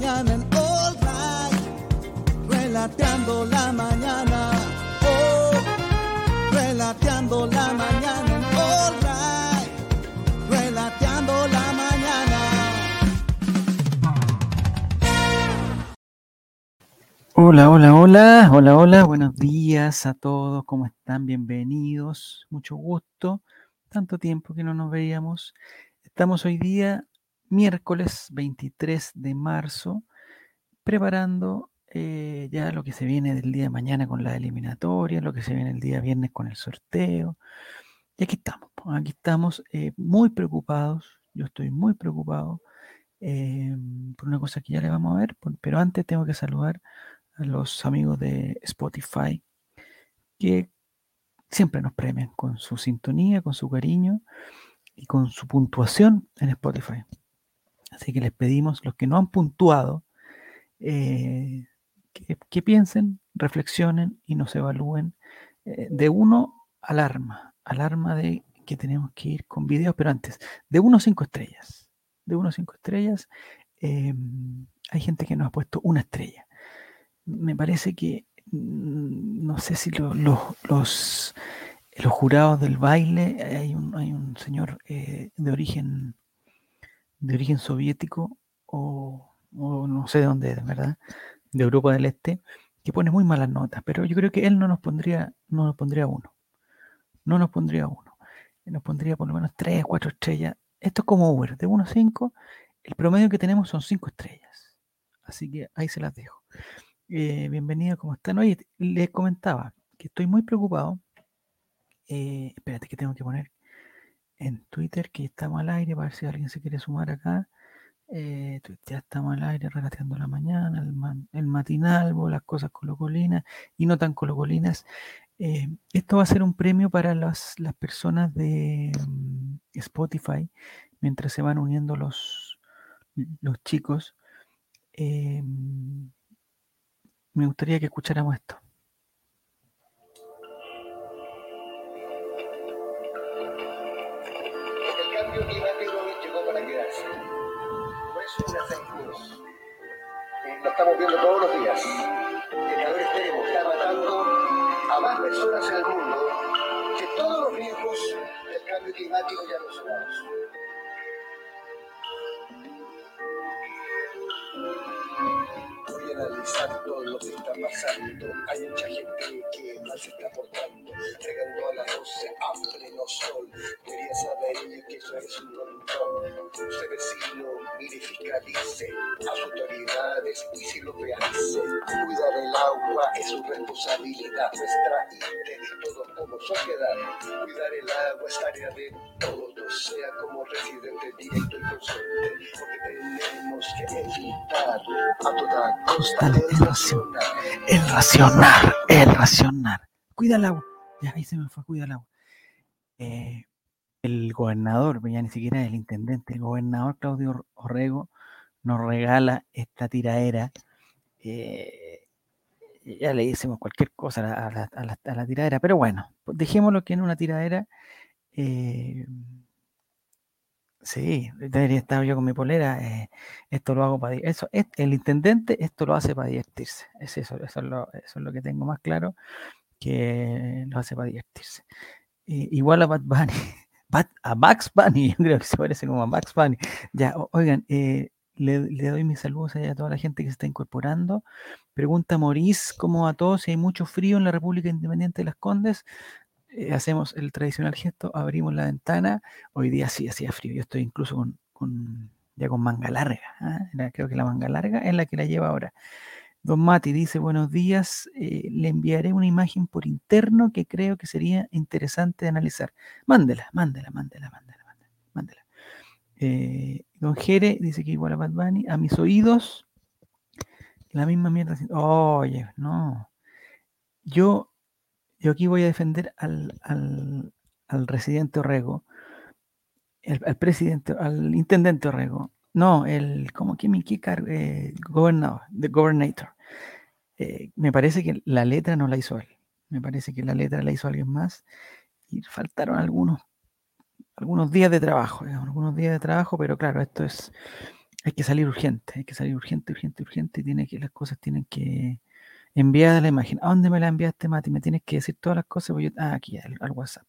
mañana en All Right. Relateando la mañana. Oh, relateando la mañana en All Right. Relateando la mañana. Hola, hola, hola, hola, hola, buenos días a todos, ¿cómo están? Bienvenidos, mucho gusto, tanto tiempo que no nos veíamos. Estamos hoy día, miércoles 23 de marzo, preparando eh, ya lo que se viene del día de mañana con la eliminatoria, lo que se viene el día viernes con el sorteo. Y aquí estamos, aquí estamos eh, muy preocupados, yo estoy muy preocupado eh, por una cosa que ya le vamos a ver, pero antes tengo que saludar a los amigos de Spotify que siempre nos premian con su sintonía, con su cariño y con su puntuación en Spotify. Así que les pedimos, los que no han puntuado, eh, que, piensen, reflexionen y nos evalúen eh, de uno alarma, alarma de que tenemos que ir con videos, pero antes, de uno a cinco estrellas, de uno a cinco estrellas, eh, hay gente que nos ha puesto una estrella. Me parece que, mm, no sé si lo- lo- los, los jurados del baile, hay un, hay un señor de origen de origen soviético o, no sé de dónde es, ¿verdad? De Europa del Este, que pone muy malas notas, pero yo creo que él no nos pondría, no nos pondría uno, no nos pondría uno, nos pondría por lo menos tres, cuatro estrellas. Esto es como Uber, de 1 a 5, el promedio que tenemos son cinco estrellas. Así que ahí se las dejo. Eh, bienvenido, ¿cómo están? Oye, les comentaba que estoy muy preocupado. Eh, espérate que tengo que poner en Twitter que estamos al aire para ver si alguien se quiere sumar acá. Eh, ya estamos al aire relateando la mañana, el, man- el matinalbo, las cosas colocolinas y no tan colocolinas. Eh, esto va a ser un premio para las, las personas de mm, Spotify mientras se van uniendo los, los chicos. Eh, me gustaría que escucháramos esto. Cambio climático llegó para quedarse. No es una fake news. Lo estamos viendo todos los días. El calor extremo está matando a más personas en el mundo que todos los riesgos del cambio climático ya mencionados. Analizar todo lo que está pasando. Hay mucha gente que mal se está portando, regando a las 12 a pleno sol. Debería saber que eso es un montón. Usted vecino, mire y fiscalice a sus autoridades y si lo realice. Cuidar el agua es su responsabilidad nuestra y todos como sociedad. Cuidar el agua es tarea de todos, sea como residente directo y consciente, porque tenemos que evitar a toda costa el racionar. El racionar, el racionar. Cuida el agua. Ya ahí se me fue, cuida el agua. Eh, el gobernador, ya ni siquiera el intendente, el gobernador Claudio Or- Orrego nos regala esta tiraera. eh, ya le hicimos cualquier cosa a la, a la- a la- tiradera, pero bueno, dejémoslo que en una tiradera. eh, sí, debería estar yo con mi polera. eh, esto lo hago para eso. es- el intendente esto lo hace para divertirse. Es eso, eso es lo, que tengo más claro que lo hace para divertirse. Eh, igual a Bad Bunny, Bad- a Max Bunny, yo creo que se parece como a Max Bunny. Ya, oigan, eh, le, doy mis saludos a toda la gente que se está incorporando. Pregunta Maurice, ¿cómo a todos? Si hay mucho frío en la República Independiente de las Condes, Eh, hacemos el tradicional gesto, abrimos la ventana. Hoy día sí hacía frío, yo estoy incluso con, ya con manga larga. ¿ah? Creo que la manga larga es la que la lleva ahora. Don Mati dice, buenos días, eh, le enviaré una imagen por interno que creo que sería interesante analizar. Mándela, mándela, mándela, mándela, mándela. mándela. Eh, don Jere dice que igual a Bad Bunny, a mis oídos, la misma mierda. Oye, no. Yo, yo aquí voy a defender al, al, al residente Orrego, el- al presidente, al intendente Orrego. No, el, como que mi? Eh, gobernador, the governator. Eh, me parece que la letra no la hizo él. Me parece que la letra la hizo alguien más y faltaron algunos, algunos días de trabajo, digamos, algunos días de trabajo, pero claro, esto es, hay que salir urgente, hay que salir urgente, urgente, urgente, y tiene que, las cosas tienen que enviar la imagen. ¿A dónde me la enviaste, Mati? Me tienes que decir todas las cosas, pues ah, aquí, al, WhatsApp.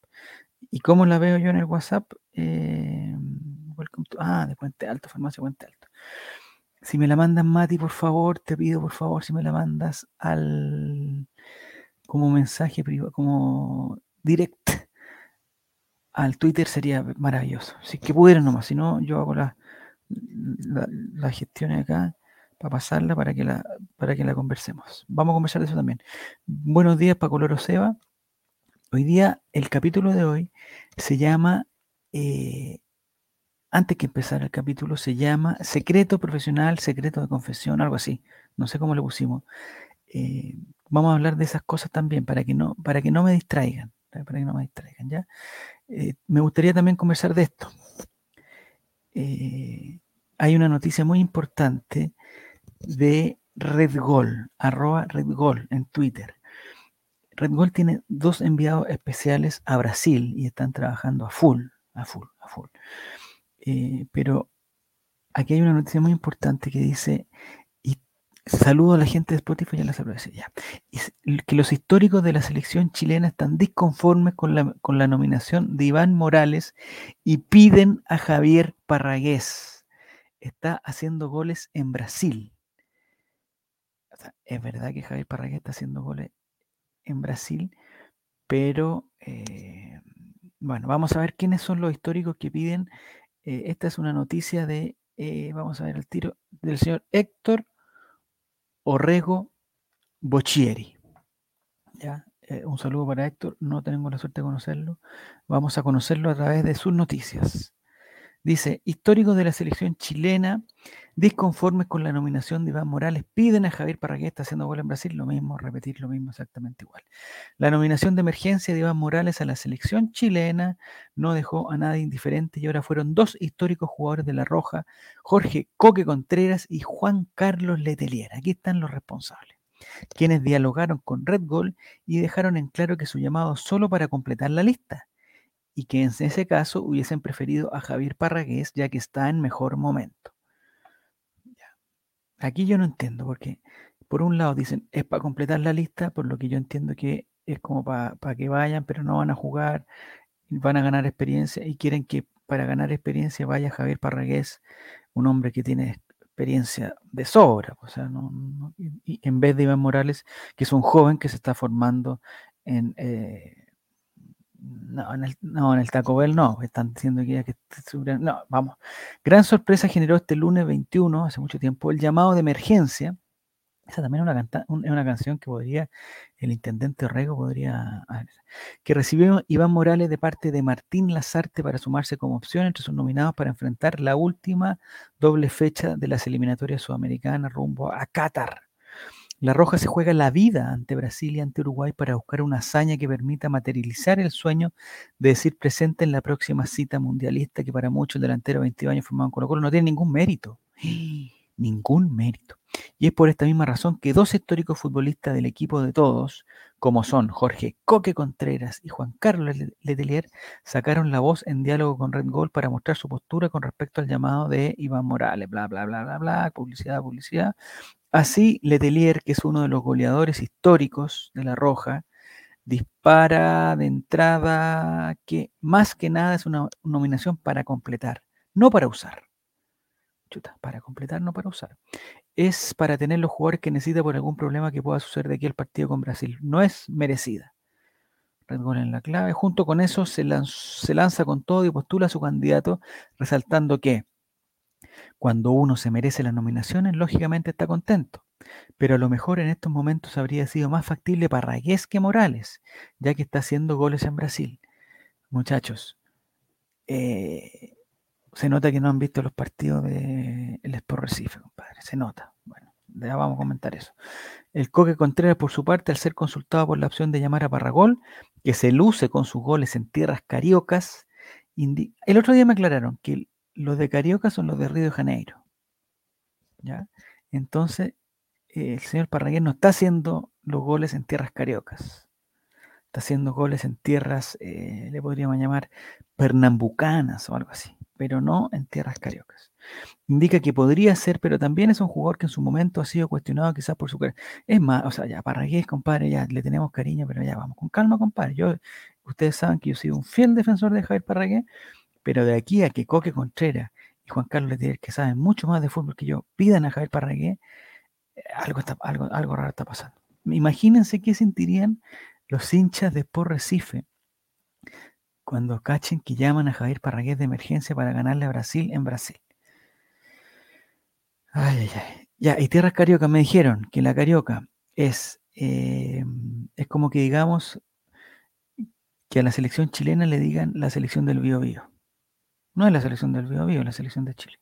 ¿Y cómo la veo yo en el WhatsApp? Eh, ah, de Puente Alto, Farmacia Puente Alto. Si me la mandas, Mati, por favor, te pido, por favor, si me la mandas al como mensaje privado, como direct al Twitter sería maravilloso. Si es que pudieran nomás, si no, yo hago la, la, gestión acá para pasarla para que la, para que la conversemos. Vamos a conversar de eso también. Buenos días, Paco Loro Seba. Hoy día, el capítulo de hoy se llama, eh, antes que empezar el capítulo, se llama Secreto Profesional, Secreto de Confesión, algo así. No sé cómo le pusimos. Eh, vamos a hablar de esas cosas también para que no, para que no me distraigan. Para que no me distraigan, ¿ya? Eh, me gustaría también conversar de esto. Hay una noticia muy importante de Red Gol, arroba Red Gol en Twitter. Red Gol tiene dos enviados especiales a Brasil y están trabajando a full, a full, a full. Eh, pero aquí hay una noticia muy importante que dice, Saludo a la gente de Spotify, ya la saludo. Ya. que los históricos de la selección chilena están disconformes con la, con la nominación de Iván Morales y piden a Javier Parragués. Está haciendo goles en Brasil. Es verdad que Javier Parragués está haciendo goles en Brasil, pero eh, bueno, vamos a ver quiénes son los históricos que piden. Eh, esta es una noticia de, eh, vamos a ver el tiro, del señor Héctor Orrego Bocchieri. ¿Ya? Un saludo para Héctor, no tengo la suerte de conocerlo. Vamos a conocerlo a través de sus noticias. Dice, históricos de la selección chilena, disconformes con la nominación de Iván Morales, piden a Javier Parragués, está haciendo gol en Brasil, lo mismo, repetir lo mismo exactamente igual. La nominación de emergencia de Iván Morales a la selección chilena no dejó a nadie indiferente y ahora fueron dos históricos jugadores de La Roja, Jorge Coque Contreras y Juan Carlos Letelier. Aquí están los responsables quienes dialogaron con Red Gol y dejaron en claro que su llamado solo para completar la lista y que en ese caso hubiesen preferido a Javier Parragués ya que está en mejor momento. Aquí yo no entiendo, porque por un lado dicen es para completar la lista, por lo que yo entiendo que es como para que vayan, pero no van a jugar, van a ganar experiencia y quieren que para ganar experiencia vaya Javier Parragués, un hombre que tiene experiencia de sobra, o sea, y, en vez de Iván Morales, que es un joven que se está formando en, eh, no, en el, no, en el Taco Bell no, están diciendo que ya que no, vamos. Gran sorpresa generó este lunes 21, hace mucho tiempo, el llamado de emergencia. Esa también es una, una canción que podría, el intendente Orrego podría, que recibió Iván Morales de parte de Martín Lazarte para sumarse como opción entre sus nominados para enfrentar la última doble fecha de las eliminatorias sudamericanas rumbo a Qatar. La Roja se juega la vida ante Brasil y ante Uruguay para buscar una hazaña que permita materializar el sueño de decir presente en la próxima cita mundialista que para muchos el delantero de 22 años formado en Colo Colo no tiene ningún mérito. Ningún mérito. Y es por esta misma razón que dos históricos futbolistas del equipo de todos, como son Jorge Coque Contreras y Juan Carlos Letelier, sacaron la voz en diálogo con Red Gold para mostrar su postura con respecto al llamado de Iván Morales, bla, bla, bla, bla, bla, publicidad, publicidad, Así, Letelier, que es uno de los goleadores históricos de La Roja, dispara de entrada que más que nada es una nominación para completar, no para usar. Chuta, para completar, no para usar. Es para tener los jugadores que necesita por algún problema que pueda suceder de aquí al partido con Brasil. No es merecida. Red Gol en la clave. Junto con eso se, se lanza con todo y postula a su candidato, resaltando que cuando uno se merece las nominaciones, lógicamente está contento, pero a lo mejor en estos momentos habría sido más factible Parragués que Morales, ya que está haciendo goles en Brasil. Muchachos, eh, se nota que no han visto los partidos del de Sport Recife, compadre, se nota. Bueno, ya vamos a comentar eso. El Coque Contreras, por su parte, al ser consultado por la opción de llamar a Parragol, que se luce con sus goles en tierras cariocas, el otro día me aclararon que los de Carioca son los de Río de Janeiro. ¿ya? Entonces, el señor Parragués no está haciendo los goles en tierras cariocas. Está haciendo goles en tierras, eh, le podríamos llamar pernambucanas o algo así. pero no en tierras cariocas. Indica que podría ser, pero también es un jugador que en su momento ha sido cuestionado quizás por su Es más, o sea, ya Parragués, compadre, ya le tenemos cariño, pero ya vamos con calma, compadre. Yo, ustedes saben que yo soy un fiel defensor de Javier Parragués, pero de aquí a que Coque Contreras y Juan Carlos Letier, que saben mucho más de fútbol que yo, pidan a Javier Parragués, eh, algo, algo, algo raro está pasando. Imagínense qué sentirían los hinchas de Por Recife cuando cachen que llaman a Javier Parragués de emergencia para ganarle a Brasil en Brasil. Ay, ay, ay. Ya, y Tierras Carioca me dijeron que la Carioca es, eh, es como que digamos que a la selección chilena le digan la selección del Bío Bío. No es la selección del Bío Bío, es la selección de Chile.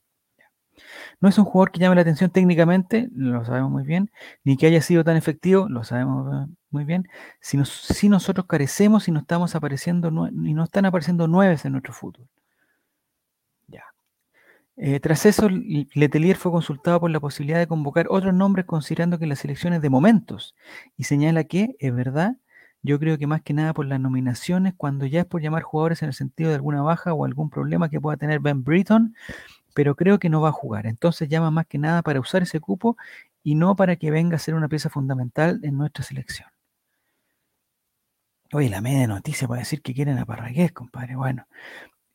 No es un jugador que llame la atención técnicamente, lo sabemos muy bien, ni que haya sido tan efectivo, lo sabemos muy bien, si, si nosotros carecemos y no estamos apareciendo, y no están apareciendo nueves en nuestro fútbol. Ya. Eh, tras eso, Letelier fue consultado por la posibilidad de convocar otros nombres considerando que las elecciones de momentos y señala que, es verdad, yo creo que más que nada por las nominaciones, cuando ya es por llamar jugadores en el sentido de alguna baja o algún problema que pueda tener Ben Britton, pero creo que no va a jugar. Entonces llama más que nada para usar ese cupo y no para que venga a ser una pieza fundamental en nuestra selección. Oye, la media noticia para decir que quieren a Parragués, compadre. Bueno,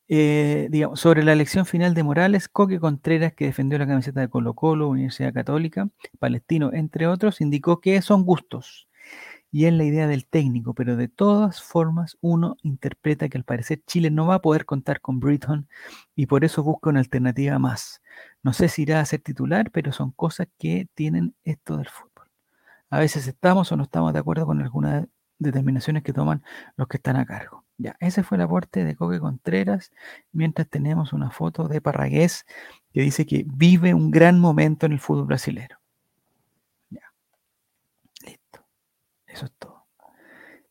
eh, digamos, sobre la elección final de Morales, Coque Contreras, que defendió la camiseta de Colo Colo, Universidad Católica, Palestino, entre otros, indicó que son gustos y es la idea del técnico, pero de todas formas uno interpreta que al parecer Chile no va a poder contar con Britton y por eso busca una alternativa más. No sé si irá a ser titular, pero son cosas que tienen esto del fútbol. A veces estamos o no estamos de acuerdo con algunas determinaciones que toman los que están a cargo. Ya, ese fue el aporte de Coque Contreras, mientras tenemos una foto de Parragués que dice que vive un gran momento en el fútbol brasileño. Eso es todo.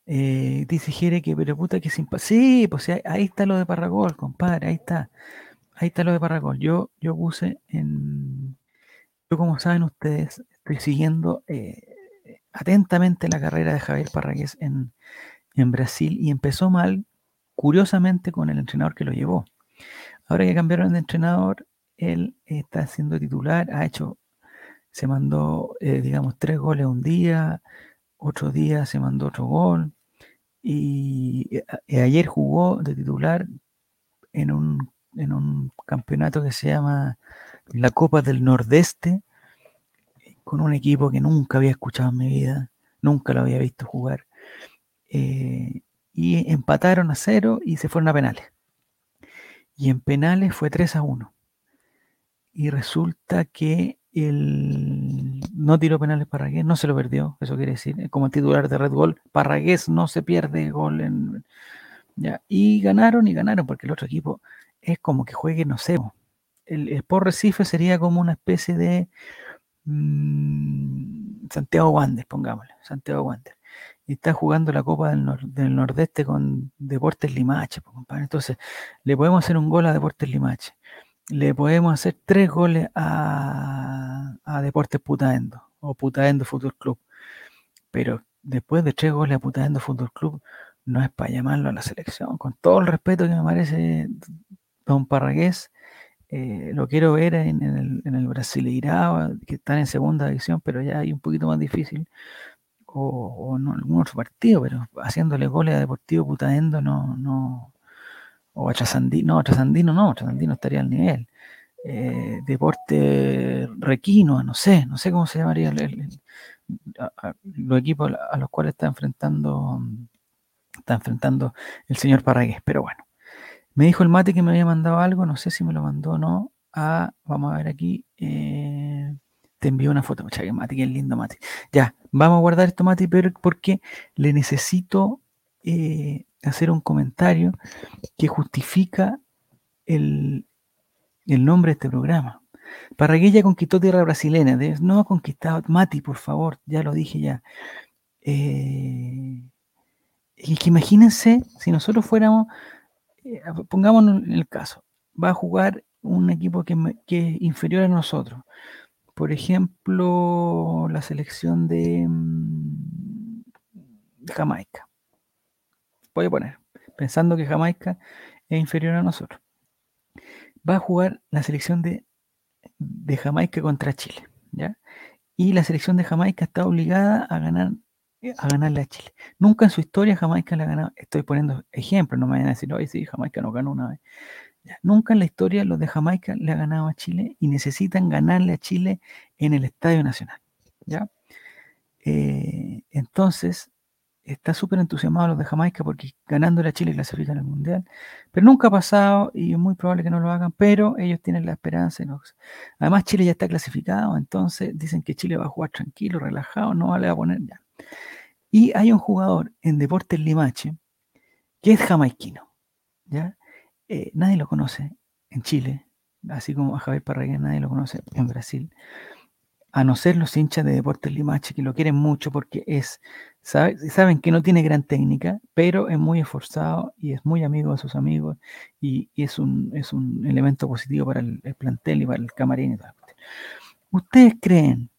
Eh, dice Jere que, pero puta que sin... Sí, pues ahí, está lo de Parragol, compadre, ahí está. Ahí está lo de Parragol. Yo, yo puse en... Yo, como saben ustedes, estoy siguiendo eh, atentamente la carrera de Javier Parragués en, en Brasil y empezó mal, curiosamente, con el entrenador que lo llevó. Ahora que cambiaron de entrenador, él está siendo titular, ha hecho, se mandó, eh, digamos, tres goles un día, otro día se mandó otro gol y, eh, ayer jugó de titular en un, en un campeonato que se llama la Copa del Nordeste con un equipo que nunca había escuchado en mi vida, nunca lo había visto jugar. Eh, y empataron a cero y se fueron a penales. Y en penales fue 3 a 1. Y resulta que el, no tiró penales Parragués, no se lo perdió, eso quiere decir, como titular de Red Bull, Parragués no se pierde gol en, ya, y ganaron y ganaron, porque el otro equipo es como que juegue, no sé, el Sport Recife sería como una especie de mm, Santiago Wander, pongámosle, Santiago Wander. Y está jugando la Copa del, del Nordeste con Deportes Limache, entonces le podemos hacer un gol a Deportes Limache le podemos hacer tres goles a, Deportes Putaendo o Putaendo Fútbol Club. Pero después de tres goles a Putaendo Fútbol Club, no es para llamarlo a la selección. Con todo el respeto que me merece Don Parragués, eh, lo quiero ver en, el, en el Brasileirao, que están en segunda división, pero ya hay un poquito más difícil. O, en algún otro partido, pero haciéndole goles a Deportivo Putaendo no, no, o a Trasandino, no, Trasandino no, Trasandino estaría al nivel. Eh, deporte Requino, no sé, no sé cómo se llamaría los equipos a los cuales está enfrentando está enfrentando el señor Parragués, pero bueno. Me dijo el Mati que me había mandado algo, no sé si me lo mandó o no. A, vamos a ver aquí. Eh, te envío una foto, muchacha, Mati, qué lindo Mati. Ya, vamos a guardar esto, Mati, pero porque le necesito eh, hacer un comentario que justifica el, nombre de este programa. Parraguella conquistó tierra brasileña, no ha conquistado, Mati, por favor, ya lo dije ya. Eh, y que imagínense si nosotros fuéramos, eh, pongámonos en el caso, va a jugar un equipo que, es inferior a nosotros. Por ejemplo, la selección de mm, Jamaica voy a poner, pensando que Jamaica es inferior a nosotros. va a jugar la selección de, de Jamaica contra Chile, ¿ya? Y la selección de Jamaica está obligada a ganar a ganarle a Chile. Nunca en su historia Jamaica le ha ganado, estoy poniendo ejemplos, no me vayan a decir, oye, sí, Jamaica no ganó una vez. nunca en la historia los de Jamaica le ha ganado a Chile y necesitan ganarle a Chile en el Estadio Nacional. ¿ya? Eh, entonces, está súper entusiasmado los de Jamaica porque ganándole a Chile clasifican al Mundial. Pero nunca ha pasado y es muy probable que no lo hagan, pero ellos tienen la esperanza. Además, Chile ya está clasificado, entonces dicen que Chile va a jugar tranquilo, relajado, no le va a poner ya. Y hay un jugador en Deportes Limache que es jamaiquino. ¿ya? Eh, nadie lo conoce en Chile, así como a Javier Parragués nadie lo conoce en Brasil a no ser los hinchas de Deportes Limache, que lo quieren mucho porque es, saben que no tiene gran técnica, pero es muy esforzado y es muy amigo de sus amigos y, es, un, es un elemento positivo para el, plantel y para el camarín y todo. ¿Ustedes creen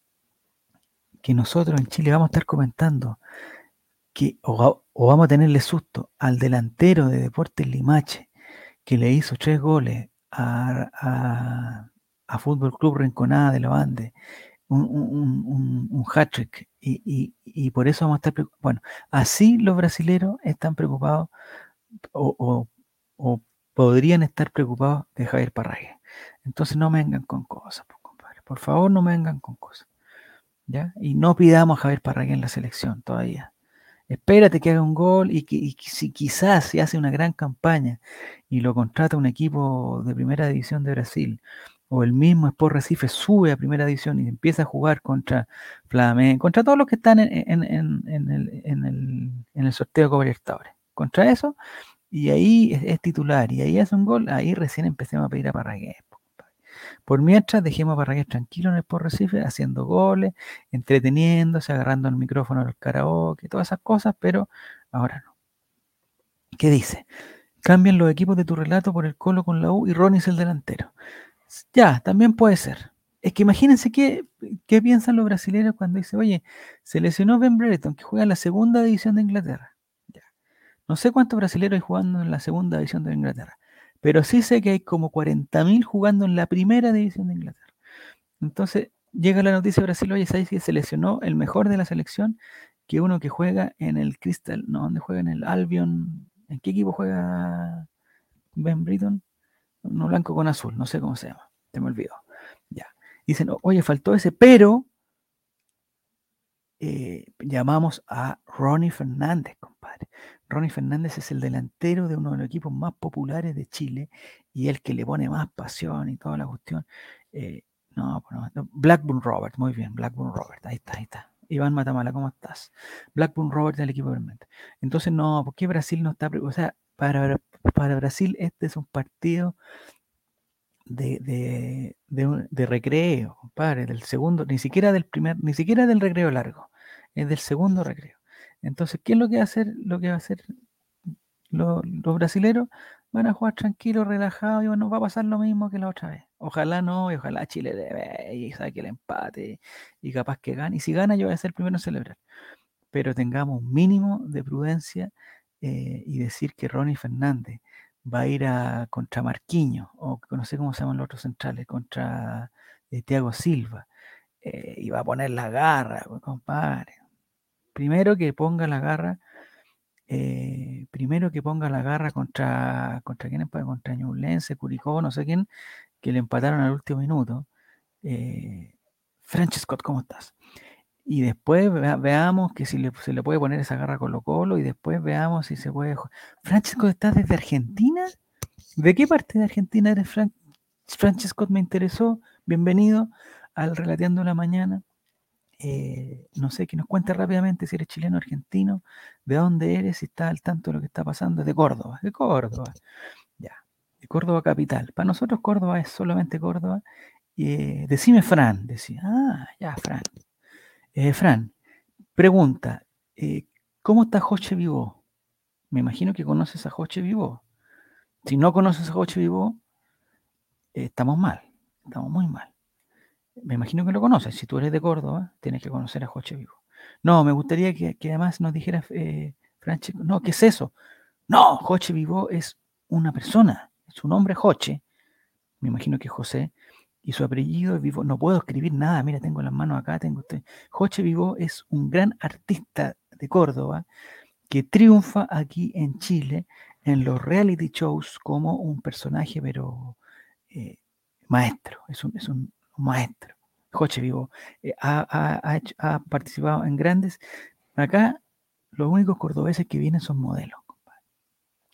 que nosotros en Chile vamos a estar comentando que o, vamos a tenerle susto al delantero de Deportes Limache que le hizo tres goles a, a, Fútbol Club Rinconada de la Bande un, un, hat-trick. Y, por eso vamos a estar preocupados. Bueno, así los brasileros están preocupados o, podrían estar preocupados de Javier Parrague. Entonces no me vengan con cosas, pues, compadre. Por favor, no me vengan con cosas. ¿Ya? Y no pidamos a Javier Parrague en la selección todavía. Espérate que haga un gol y, que, y si quizás se hace una gran campaña y lo contrata un equipo de primera división de Brasil o el mismo Sport Recife sube a primera división y empieza a jugar contra Flamengo, contra todos los que están en, el, sorteo de Copa contra eso, y ahí es, titular, y ahí hace un gol, ahí recién empecemos a pedir a Parragués. Por mientras, dejemos a Parragués tranquilo en el Sport Recife, haciendo goles, entreteniéndose, agarrando el micrófono al karaoke, todas esas cosas, pero ahora no. ¿Qué dice? Cambian los equipos de tu relato por el Colo con la U y Ronnie es el delantero. Ya, también puede ser. Es que imagínense qué, qué piensan los brasileños cuando dice, oye, se lesionó Ben Brereton, que juega en la segunda división de Inglaterra. Ya. No sé cuántos brasileños hay jugando en la segunda división de Inglaterra, pero sí sé que hay como 40.000 jugando en la primera división de Inglaterra. Entonces llega la noticia de Brasil, oye, ¿sabes que se lesionó el mejor de la selección? Que uno que juega en el Crystal, no, ¿dónde juega en el Albion? ¿En qué equipo juega Ben Britton? no blanco con azul, no sé cómo se llama, me olvidó. Ya. Dicen, oye, faltó ese, pero eh, llamamos a Ronnie Fernández, compadre. Ronnie Fernández es el delantero de uno de los equipos más populares de Chile y el que le pone más pasión y toda la cuestión. Eh, no, pues no, Blackburn Robert, muy bien, Blackburn Robert, ahí está, ahí está. Iván Matamala, ¿cómo estás? Blackburn Robert del equipo realmente. Entonces, no, ¿por qué Brasil no está? O sea, para, para Brasil este es un partido de, recreo, compadre, del segundo, ni siquiera del primer, ni siquiera del recreo largo, es del segundo recreo. Entonces, ¿qué es lo que va a hacer? Lo que va a hacer los, brasileros van a jugar tranquilos, relajados y bueno, va a pasar lo mismo que la otra vez. Ojalá no, y ojalá Chile debe y saque el empate y capaz que gane. Y si gana, yo voy a ser el primero en celebrar. Pero tengamos un mínimo de prudencia eh, y decir que Ronnie Fernández va a ir a contra Marquiño, o no sé cómo se llaman los otros centrales, contra eh, Thiago Silva, eh, y va a poner la garra, pues, compadre. Primero que ponga la garra, primero que ponga la garra contra, contra quién contra Ñublense, Curicó, no sé quién, que le empataron al último minuto. Eh, Scott, ¿cómo estás? Y después veamos que si se le puede poner esa garra Colo Colo y después veamos si se puede... Francesco, ¿estás desde Argentina? ¿De qué parte de Argentina eres, Fran Francesco? Me interesó. Bienvenido al Relateando la Mañana. Eh, no sé, que nos cuente rápidamente si eres chileno o argentino, de dónde eres, si estás al tanto de lo que está pasando. De Córdoba, de Córdoba. Ya, de Córdoba capital. Para nosotros Córdoba es solamente Córdoba. Eh, decime Fran, decía. Ah, ya, Fran. Eh, Fran, pregunta, eh, ¿cómo está Joche Vivo? Me imagino que conoces a Joche Vivo. Si no conoces a Joche Vivo, eh, estamos mal, estamos muy mal. Me imagino que lo conoces. Si tú eres de Córdoba, tienes que conocer a Joche Vivo. No, me gustaría que, además nos dijeras, Francesco, no, ¿qué es eso? No, Joche Vivo es una persona, su nombre Joche, me imagino que José, y su apellido es Vivo. No puedo escribir nada, mira, tengo las manos acá, tengo usted. Joche Vivo es un gran artista de Córdoba que triunfa aquí en Chile en los reality shows como un personaje, pero eh, maestro, es un, es un maestro. Joche Vivo eh, ha, ha, ha, participado en grandes. Acá los únicos cordobeses que vienen son modelos.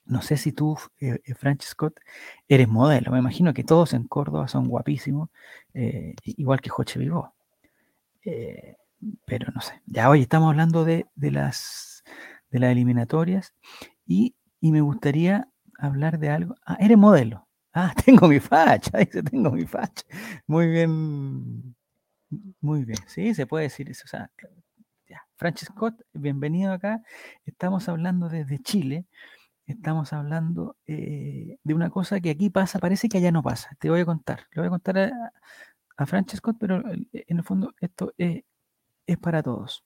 No sé si tú, eh, eh Scott, eres modelo. Me imagino que todos en Córdoba son guapísimos, eh, igual que Joche Vivo. Eh, pero no sé. Ya hoy estamos hablando de, las, de las eliminatorias y, me gustaría hablar de algo. Ah, eres modelo. Ah, tengo mi facha, dice, tengo mi facha. Muy bien. Muy bien. Sí, se puede decir eso. O sea. Scott, bienvenido acá. Estamos hablando desde Chile estamos hablando eh, de una cosa que aquí pasa, parece que allá no pasa. Te voy a contar, le voy a contar a, a Francesco, pero eh, en el fondo esto es, para todos.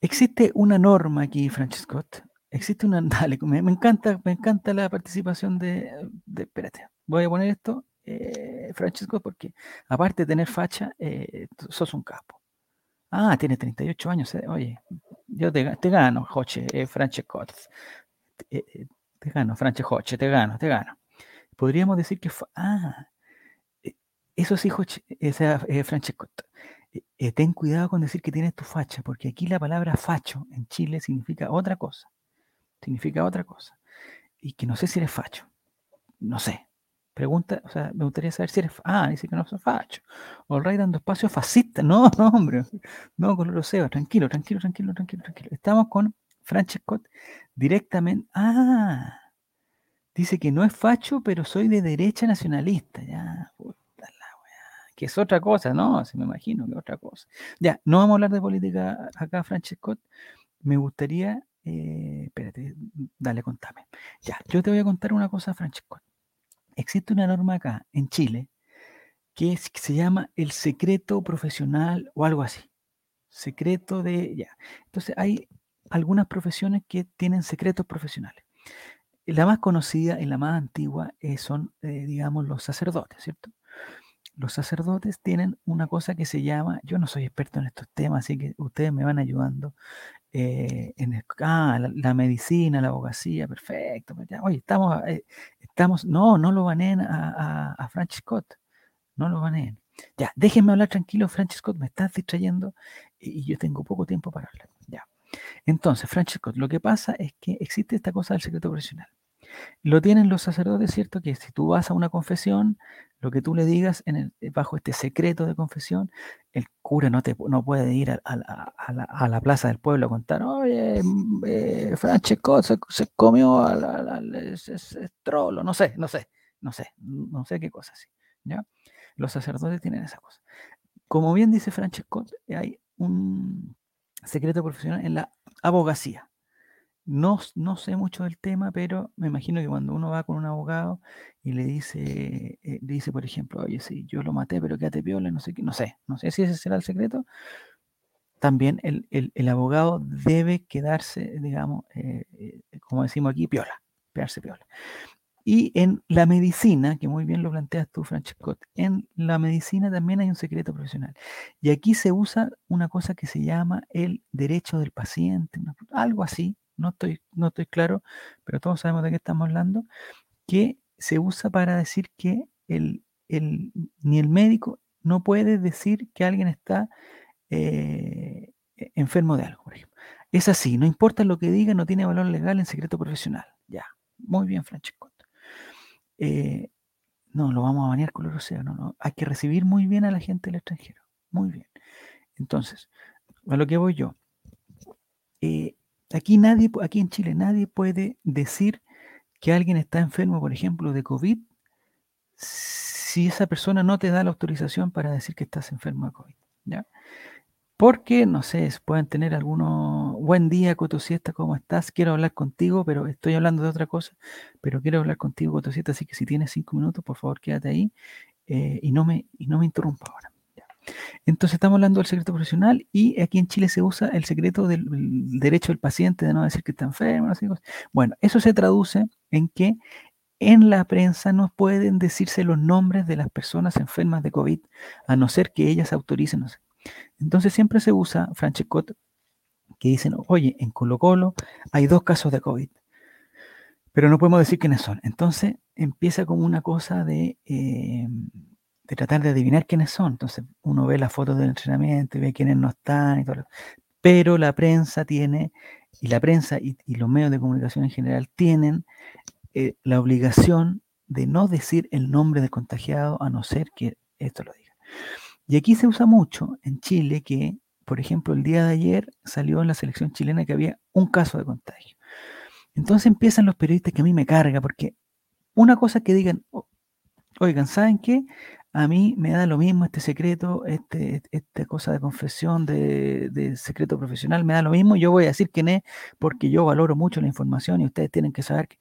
Existe una norma aquí, Francesco. Existe una. Dale, me, encanta, me encanta la participación de, Espérate, voy a poner esto, eh, porque aparte de tener facha, eh, sos un capo. Ah, tiene 38 años. Oye, yo te, gano, Joche, Francesco. Eh, eh, te gano, Hoche, te gano, te gano. Podríamos decir que ah, eso sí, Hoche, esa, ten cuidado con decir que tienes tu facha, porque aquí la palabra facho en Chile significa otra cosa, significa otra cosa, y que no sé si eres facho, no sé. Pregunta, o sea, me gustaría saber si eres. Ah, dice que no soy facho. O el rey dando espacio fascista. No, no, hombre. No, Coloroseo. Tranquilo, tranquilo, tranquilo, tranquilo, tranquilo. Estamos con Francescott directamente. Ah, dice que no es facho, pero soy de derecha nacionalista. Ya, puta la Que es otra cosa, ¿no? Se me imagino que es otra cosa. Ya, no vamos a hablar de política acá, Francescott. Me gustaría. Eh, espérate, dale, contame. Ya, yo te voy a contar una cosa, Francescott. Existe una norma acá, en Chile, que, que se llama el secreto profesional o algo así. Secreto de. Ya. Entonces, hay algunas profesiones que tienen secretos profesionales. La más conocida y la más antigua eh, son, eh, digamos, los sacerdotes, ¿cierto? Los sacerdotes tienen una cosa que se llama, yo no soy experto en estos temas, así que ustedes me van ayudando. Eh, en ah, la, medicina, la abogacía, perfecto. Pues oye, estamos, estamos, no, no lo baneen a, a, Francis Scott, no lo baneen. Ya, déjenme hablar tranquilo, Francis Scott, me estás distrayendo y yo tengo poco tiempo para hablar. Ya. Entonces, Francesco, lo que pasa es que existe esta cosa del secreto profesional. Lo tienen los sacerdotes, ¿cierto? Que si tú vas a una confesión, lo que tú le digas en el, bajo este secreto de confesión, el cura no, te, no puede ir a, la, plaza del pueblo a contar, oye, mm, eh, Francesco se, comió al trolo, no sé, no sé, no sé, no sé qué cosa así. ¿ya? Los sacerdotes tienen esa cosa. Como bien dice Francesco, hay un, secreto profesional en la abogacía. No, no sé mucho del tema, pero me imagino que cuando uno va con un abogado y le dice, eh, dice, por ejemplo, oye, sí, yo lo maté, pero quédate piola, no sé qué, no sé, no sé si ese será el secreto. También el, abogado debe quedarse, digamos, eh, eh, como decimos aquí, piola, quedarse piola. Y en la medicina, que muy bien lo planteas tú, Francesco, en la medicina también hay un secreto profesional. Y aquí se usa una cosa que se llama el derecho del paciente, algo así, no estoy, no estoy claro, pero todos sabemos de qué estamos hablando, que se usa para decir que ni el médico no puede decir que alguien está eh, e, enfermo de algo, por ejemplo. Es así, no importa lo que diga, no tiene valor legal en secreto profesional. Ya, muy bien, Francesco. Eh, no, lo vamos a banear con el océano. No. Hay que recibir muy bien a la gente del extranjero. Muy bien. Entonces, a lo que voy yo. Eh, aquí nadie, aquí en Chile, nadie puede decir que alguien está enfermo, por ejemplo, de COVID, si esa persona no te da la autorización para decir que estás enfermo de COVID. ¿ya? Porque, no sé, pueden tener algunos, buen día, Cotosiesta, ¿cómo estás? Quiero hablar contigo, pero estoy hablando de otra cosa, pero quiero hablar contigo, Cotosiesta, así que si tienes cinco minutos, por favor, quédate ahí eh, y, no me, y no me interrumpa ahora. Entonces estamos hablando del secreto profesional y aquí en Chile se usa el secreto del, derecho del paciente de no decir que está enfermo. Bueno, eso se traduce en que en la prensa no pueden decirse los nombres de las personas enfermas de COVID, a no ser que ellas autoricen. Entonces siempre se usa, Francescot, que dicen, oye, en Colo Colo hay dos casos de COVID, pero no podemos decir quiénes son. Entonces empieza como una cosa de, eh, de tratar de adivinar quiénes son. Entonces uno ve las fotos del entrenamiento y ve quiénes no están y todo. Pero la prensa tiene, y la prensa y, y los medios de comunicación en general tienen eh, la obligación de no decir el nombre del contagiado a no ser que esto lo diga. Y aquí se usa mucho en Chile que, por ejemplo, el día de ayer salió en la selección chilena que había un caso de contagio. Entonces empiezan los periodistas que a mí me carga porque una cosa que digan, oigan, ¿saben qué? A mí me da lo mismo este secreto, este, esta cosa de confesión, de, secreto profesional, me da lo mismo. Yo voy a decir quién es porque yo valoro mucho la información y ustedes tienen que saber que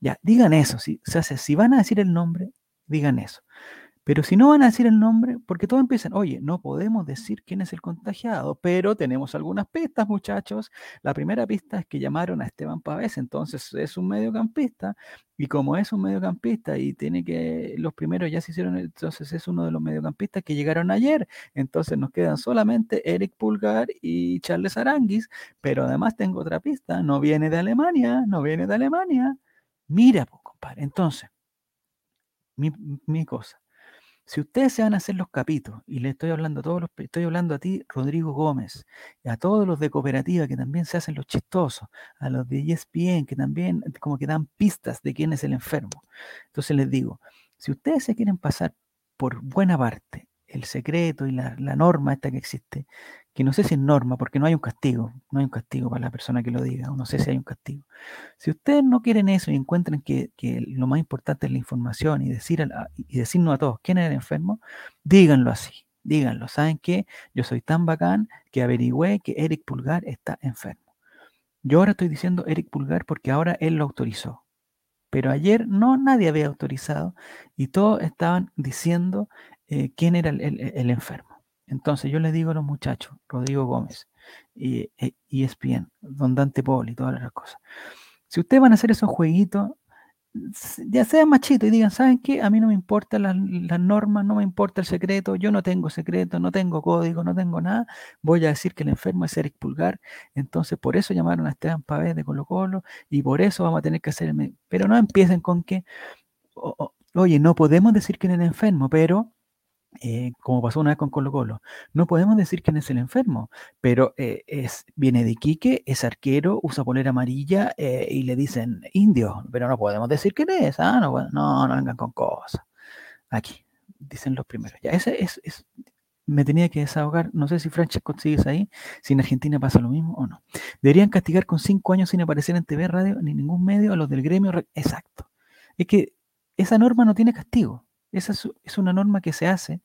ya, digan eso. Si, o sea, si van a decir el nombre, digan eso. Pero si no van a decir el nombre, porque todos empiezan, oye, no podemos decir quién es el contagiado, pero tenemos algunas pistas, muchachos. La primera pista es que llamaron a Esteban Pavés, entonces es un mediocampista, y como es un mediocampista y tiene que, los primeros ya se hicieron, entonces es uno de los mediocampistas que llegaron ayer, entonces nos quedan solamente Eric Pulgar y Charles Aranguis, pero además tengo otra pista, no viene de Alemania, no viene de Alemania. Mira, pues, compadre, entonces, mi, mi cosa. Si ustedes se van a hacer los capítulos, y le estoy hablando a todos los, estoy hablando a ti, Rodrigo Gómez, y a todos los de cooperativa que también se hacen los chistosos, a los de ESPN que también como que dan pistas de quién es el enfermo. Entonces les digo, si ustedes se quieren pasar por buena parte el secreto y la, la norma esta que existe, que no sé si es norma, porque no hay un castigo, no hay un castigo para la persona que lo diga, o no sé si hay un castigo. Si ustedes no quieren eso y encuentran que, que lo más importante es la información y, decir a, y decirnos a todos quién es el enfermo, díganlo así, díganlo. ¿Saben qué? Yo soy tan bacán que averigüé que Eric Pulgar está enfermo. Yo ahora estoy diciendo Eric Pulgar porque ahora él lo autorizó. Pero ayer no nadie había autorizado y todos estaban diciendo eh, quién era el, el, el enfermo. Entonces yo le digo a los muchachos, Rodrigo Gómez, y, y ESPN, Don Dante Poli y todas las cosas. Si ustedes van a hacer esos jueguitos, ya sean machitos y digan, ¿saben qué? A mí no me importan las, las, normas, no me importa el secreto, yo no tengo secreto, no tengo código, no tengo nada. Voy a decir que el enfermo es Eric Pulgar. Entonces, por eso llamaron a Esteban Pavés de Colo Colo y por eso vamos a tener que hacer el... Pero no empiecen con que, oye, no podemos decir que es el enfermo, pero eh, como pasó una vez con Colo Colo. No podemos decir quién es el enfermo, pero eh, es, viene de Iquique, es arquero, usa polera amarilla eh, y le dicen indio, pero no podemos decir quién es, ¿ah? no, no, no vengan con cosas. Aquí, dicen los primeros. Ya, ese es, es, me tenía que desahogar, no sé si Francesco sigues ahí, si en Argentina pasa lo mismo o no. Deberían castigar con cinco años sin aparecer en TV, radio, ni ningún medio a los del gremio. Exacto. Es que esa norma no tiene castigo. Esa es, una norma que se hace,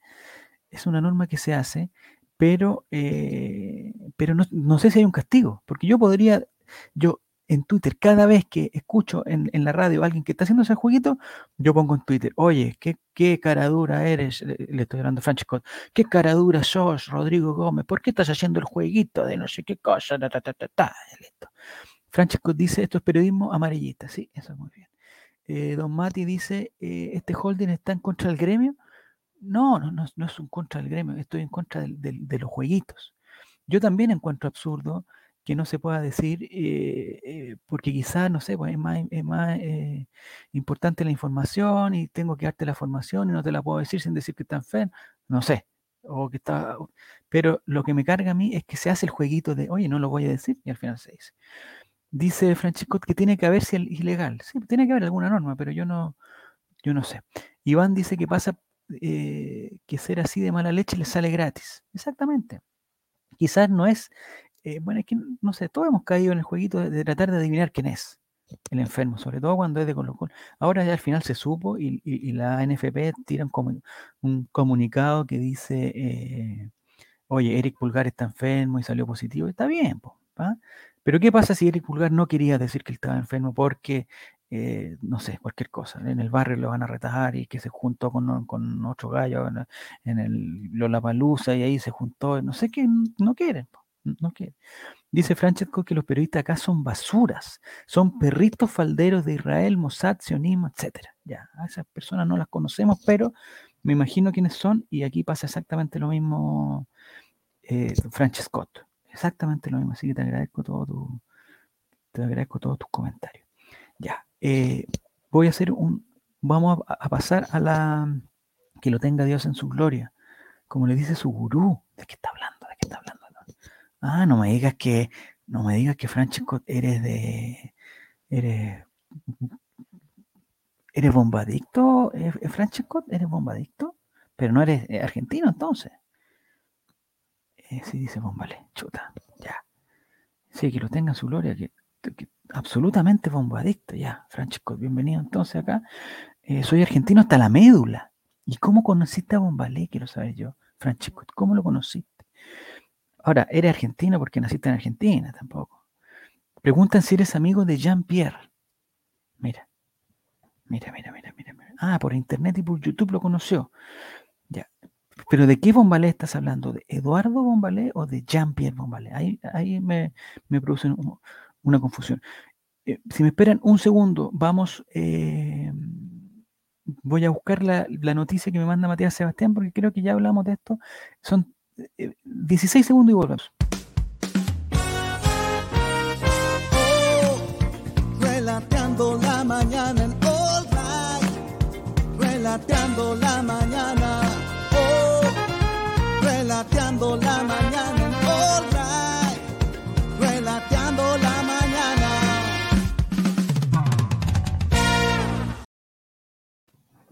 es una norma que se hace, pero, eh, pero no, no, sé si hay un castigo, porque yo podría, yo en Twitter, cada vez que escucho en, en la radio a alguien que está haciendo ese jueguito, yo pongo en Twitter, oye, qué, qué cara dura eres, le, le estoy hablando a Francesco, qué cara dura sos, Rodrigo Gómez, ¿por qué estás haciendo el jueguito de no sé qué cosa? Ta, ta, ta. Francesco dice, esto es periodismo amarillista, sí, eso es muy bien. Eh, don Mati dice, eh, ¿este holding está en contra del gremio? No, no, no, no es un contra del gremio, estoy en contra de los jueguitos. Yo también encuentro absurdo que no se pueda decir, eh, porque quizás, no sé, pues es más, es más importante la información y tengo que darte la formación y no te la puedo decir sin decir que está enfermo, no sé, o que está... Pero lo que me carga a mí es que se hace el jueguito de, oye, no lo voy a decir y al final se dice. Dice Francisco que tiene que haber si es ilegal. Sí, tiene que haber alguna norma, pero yo no, yo no sé. Iván dice que pasa eh, que ser así de mala leche le sale gratis. Exactamente. Quizás no es, eh, bueno, es que no sé, todos hemos caído en el jueguito de, tratar de adivinar quién es el enfermo, sobre todo cuando es de Colo. Ahora ya al final se supo y, y, la NFP tira un, un comunicado que dice, eh, oye, Eric Pulgar está enfermo y salió positivo. Está bien, pues. Pero ¿qué pasa si Eric Pulgar no quería decir que él estaba enfermo porque, eh, no sé, cualquier cosa, en el barrio lo van a retar y que se juntó con, con otro gallo en, en el Lollapalooza y ahí se juntó, no sé qué, no quieren. No quiere. Dice Francesco que los periodistas acá son basuras, son perritos falderos de Israel, Mossad, sionismo, etc. Ya, a esas personas no las conocemos, pero me imagino quiénes son y aquí pasa exactamente lo mismo, eh. Exactamente lo mismo, así que te agradezco todo tu, te agradezco todos tus comentarios. Ya, eh, voy a hacer un, vamos a, pasar a la, que lo tenga Dios en su gloria, como le dice su gurú. ¿De qué está hablando? ¿De qué está hablando? Ah, no me digas que, no me digas que Francesco eres de, eres, eres bombadicto, ¿Eh, Francesco, eres bombadicto, pero no eres eh, argentino entonces. Eh, sí dice bombale, chuta, ya. Sí, que lo tenga en su gloria, que, absolutamente bombadicto, ya. Francesco, bienvenido entonces acá. Eh, soy argentino hasta la médula. ¿Y cómo conociste a Bombalé? Quiero saber yo. Francesco, ¿cómo lo conociste? Ahora, ¿eres argentino porque naciste en Argentina? Tampoco. Preguntan si eres amigo de Jean-Pierre. Mira. Mira, mira, mira, mira. Ah, por internet y por YouTube lo conoció. Pero ¿de qué Bombalé estás hablando? ¿De Eduardo Bombalé o de Jean-Pierre Bombalé? Ahí, ahí me, me produce una confusión. Eh, si me esperan un segundo, vamos. Eh, voy a buscar la, la, noticia que me manda Matías Sebastián porque creo que ya hablamos de esto. Son 16 eh, segundos y volvemos. Relateando la mañana en All Right. Relateando la mañana.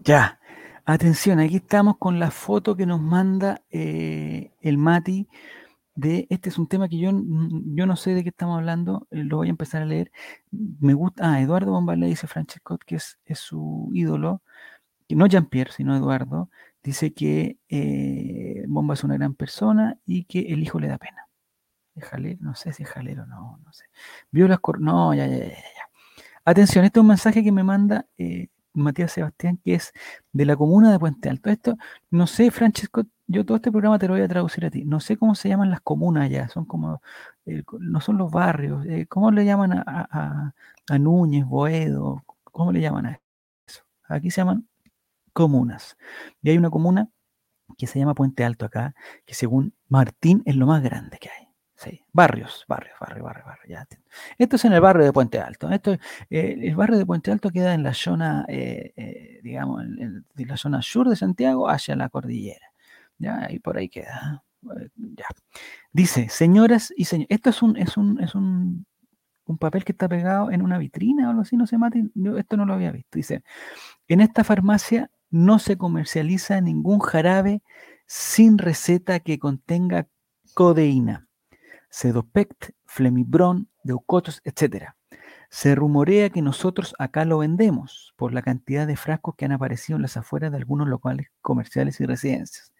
Ya. Atención, aquí estamos con la foto que nos manda eh, el Mati de este es un tema que yo, yo no sé de qué estamos hablando, eh, lo voy a empezar a leer. Me gusta, ah, Eduardo Bombalé dice Francesco que es, su ídolo, no Jean-Pierre, sino Eduardo, dice que eh, Bomba es una gran persona y que el hijo le da pena. ¿Es No sé si es jalero, no, no sé. Vio las no, ya, ya, ya, ya. Atención, este es un mensaje que me manda Matías Sebastián, que es de la comuna de Puente Alto. Esto, no sé, Francesco, yo todo este programa te lo voy a traducir a ti. No sé cómo se llaman las comunas allá, son como, eh, no son los barrios. Eh, ¿Cómo le llaman a, a, Núñez, Boedo? ¿Cómo le llaman a eso? Aquí se llaman comunas. Y hay una comuna que se llama Puente Alto acá, que según Martín es lo más grande que hay. Sí, barrios, barrios, barrio, barrio, barrio. Esto es en el barrio de Puente Alto. Esto, eh, el barrio de Puente Alto queda en la zona, eh, eh, digamos, en, la zona sur de Santiago hacia la cordillera. ¿ya? Y por ahí queda. Ya. Dice, señoras y señores, esto es un, es un, es un, un papel que está pegado en una vitrina o algo así, no se mate. esto no lo había visto. Dice, en esta farmacia no se comercializa ningún jarabe sin receta que contenga codeína Sedopect, Flemibron, Deucotos, etc. Se rumorea que nosotros acá lo vendemos por la cantidad de frascos que han aparecido en las afueras de algunos locales comerciales y residencias.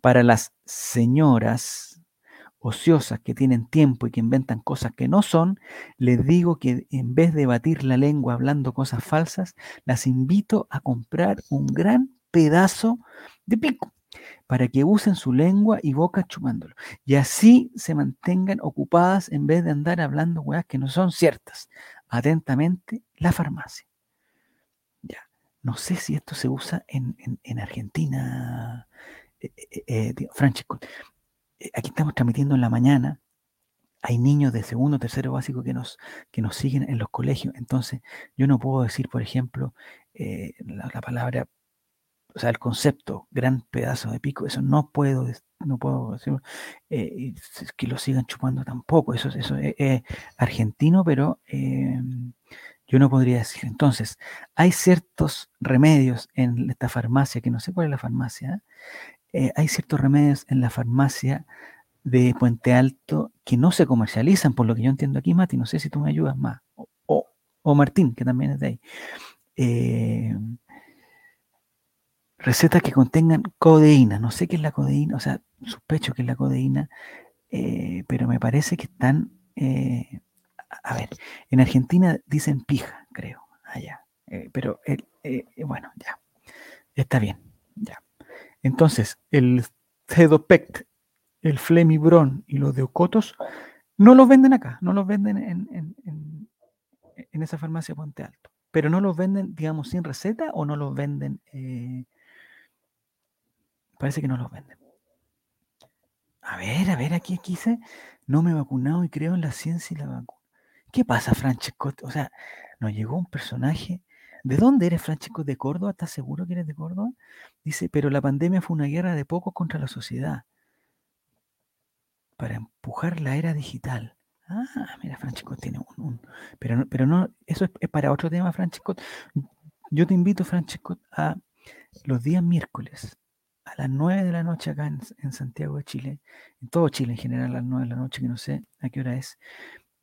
Para las señoras ociosas que tienen tiempo y que inventan cosas que no son, les digo que en vez de batir la lengua hablando cosas falsas, las invito a comprar un gran pedazo de pico para que usen su lengua y boca chupándolo. Y así se mantengan ocupadas en vez de andar hablando weas que no son ciertas. Atentamente, la farmacia. Ya. No sé si esto se usa en, Argentina, eh, eh, eh. Eh, aquí estamos transmitiendo en la mañana. Hay niños de segundo, tercero básico que nos, que nos siguen en los colegios. Entonces, yo no puedo decir, por ejemplo, la palabra o sea, el concepto, gran pedazo de pico, eso no puedo, no puedo decir, eh, que lo sigan chupando tampoco, eso, eso es, argentino, pero em, yo no podría decir. Entonces, hay ciertos remedios en esta farmacia, que no sé cuál es la farmacia, eh, hay ciertos remedios en la farmacia de Puente Alto que no se comercializan, por lo que yo entiendo aquí, Mati, no sé si tú me ayudas más, o, o Martín, que también es de ahí. Recetas que contengan codeína. No sé qué es la codeína, o sea, sospecho que es la codeína, eh, pero me parece que están, eh, a ver, en Argentina dicen pija, creo, allá. Eh, pero bueno, ya, está bien, ya. Entonces, el Cedopect el Flemibron y los de Ocotos, no los venden acá, no los venden en, en, en, esa farmacia Ponte Alto. Pero no los venden, digamos, sin receta o no los venden. Parece que no los venden. A ver, a ver, aquí, aquí dice, no me he vacunado y creo en la ciencia y la vacuna. ¿Qué pasa, Francesco? O sea, nos llegó un personaje. ¿De dónde eres, Francesco? ¿De Córdoba? ¿Estás seguro que eres de Córdoba? Dice, pero la pandemia fue una guerra de pocos contra la sociedad para empujar la era digital. Ah, mira, Francesco tiene un... pero, no, pero no, eso es, es para otro tema, Francesco. Yo te invito, Francesco, a los días miércoles a las 9 de la noche acá en, Santiago de Chile, en todo Chile en general, a las 9 de la noche, que no sé a qué hora es.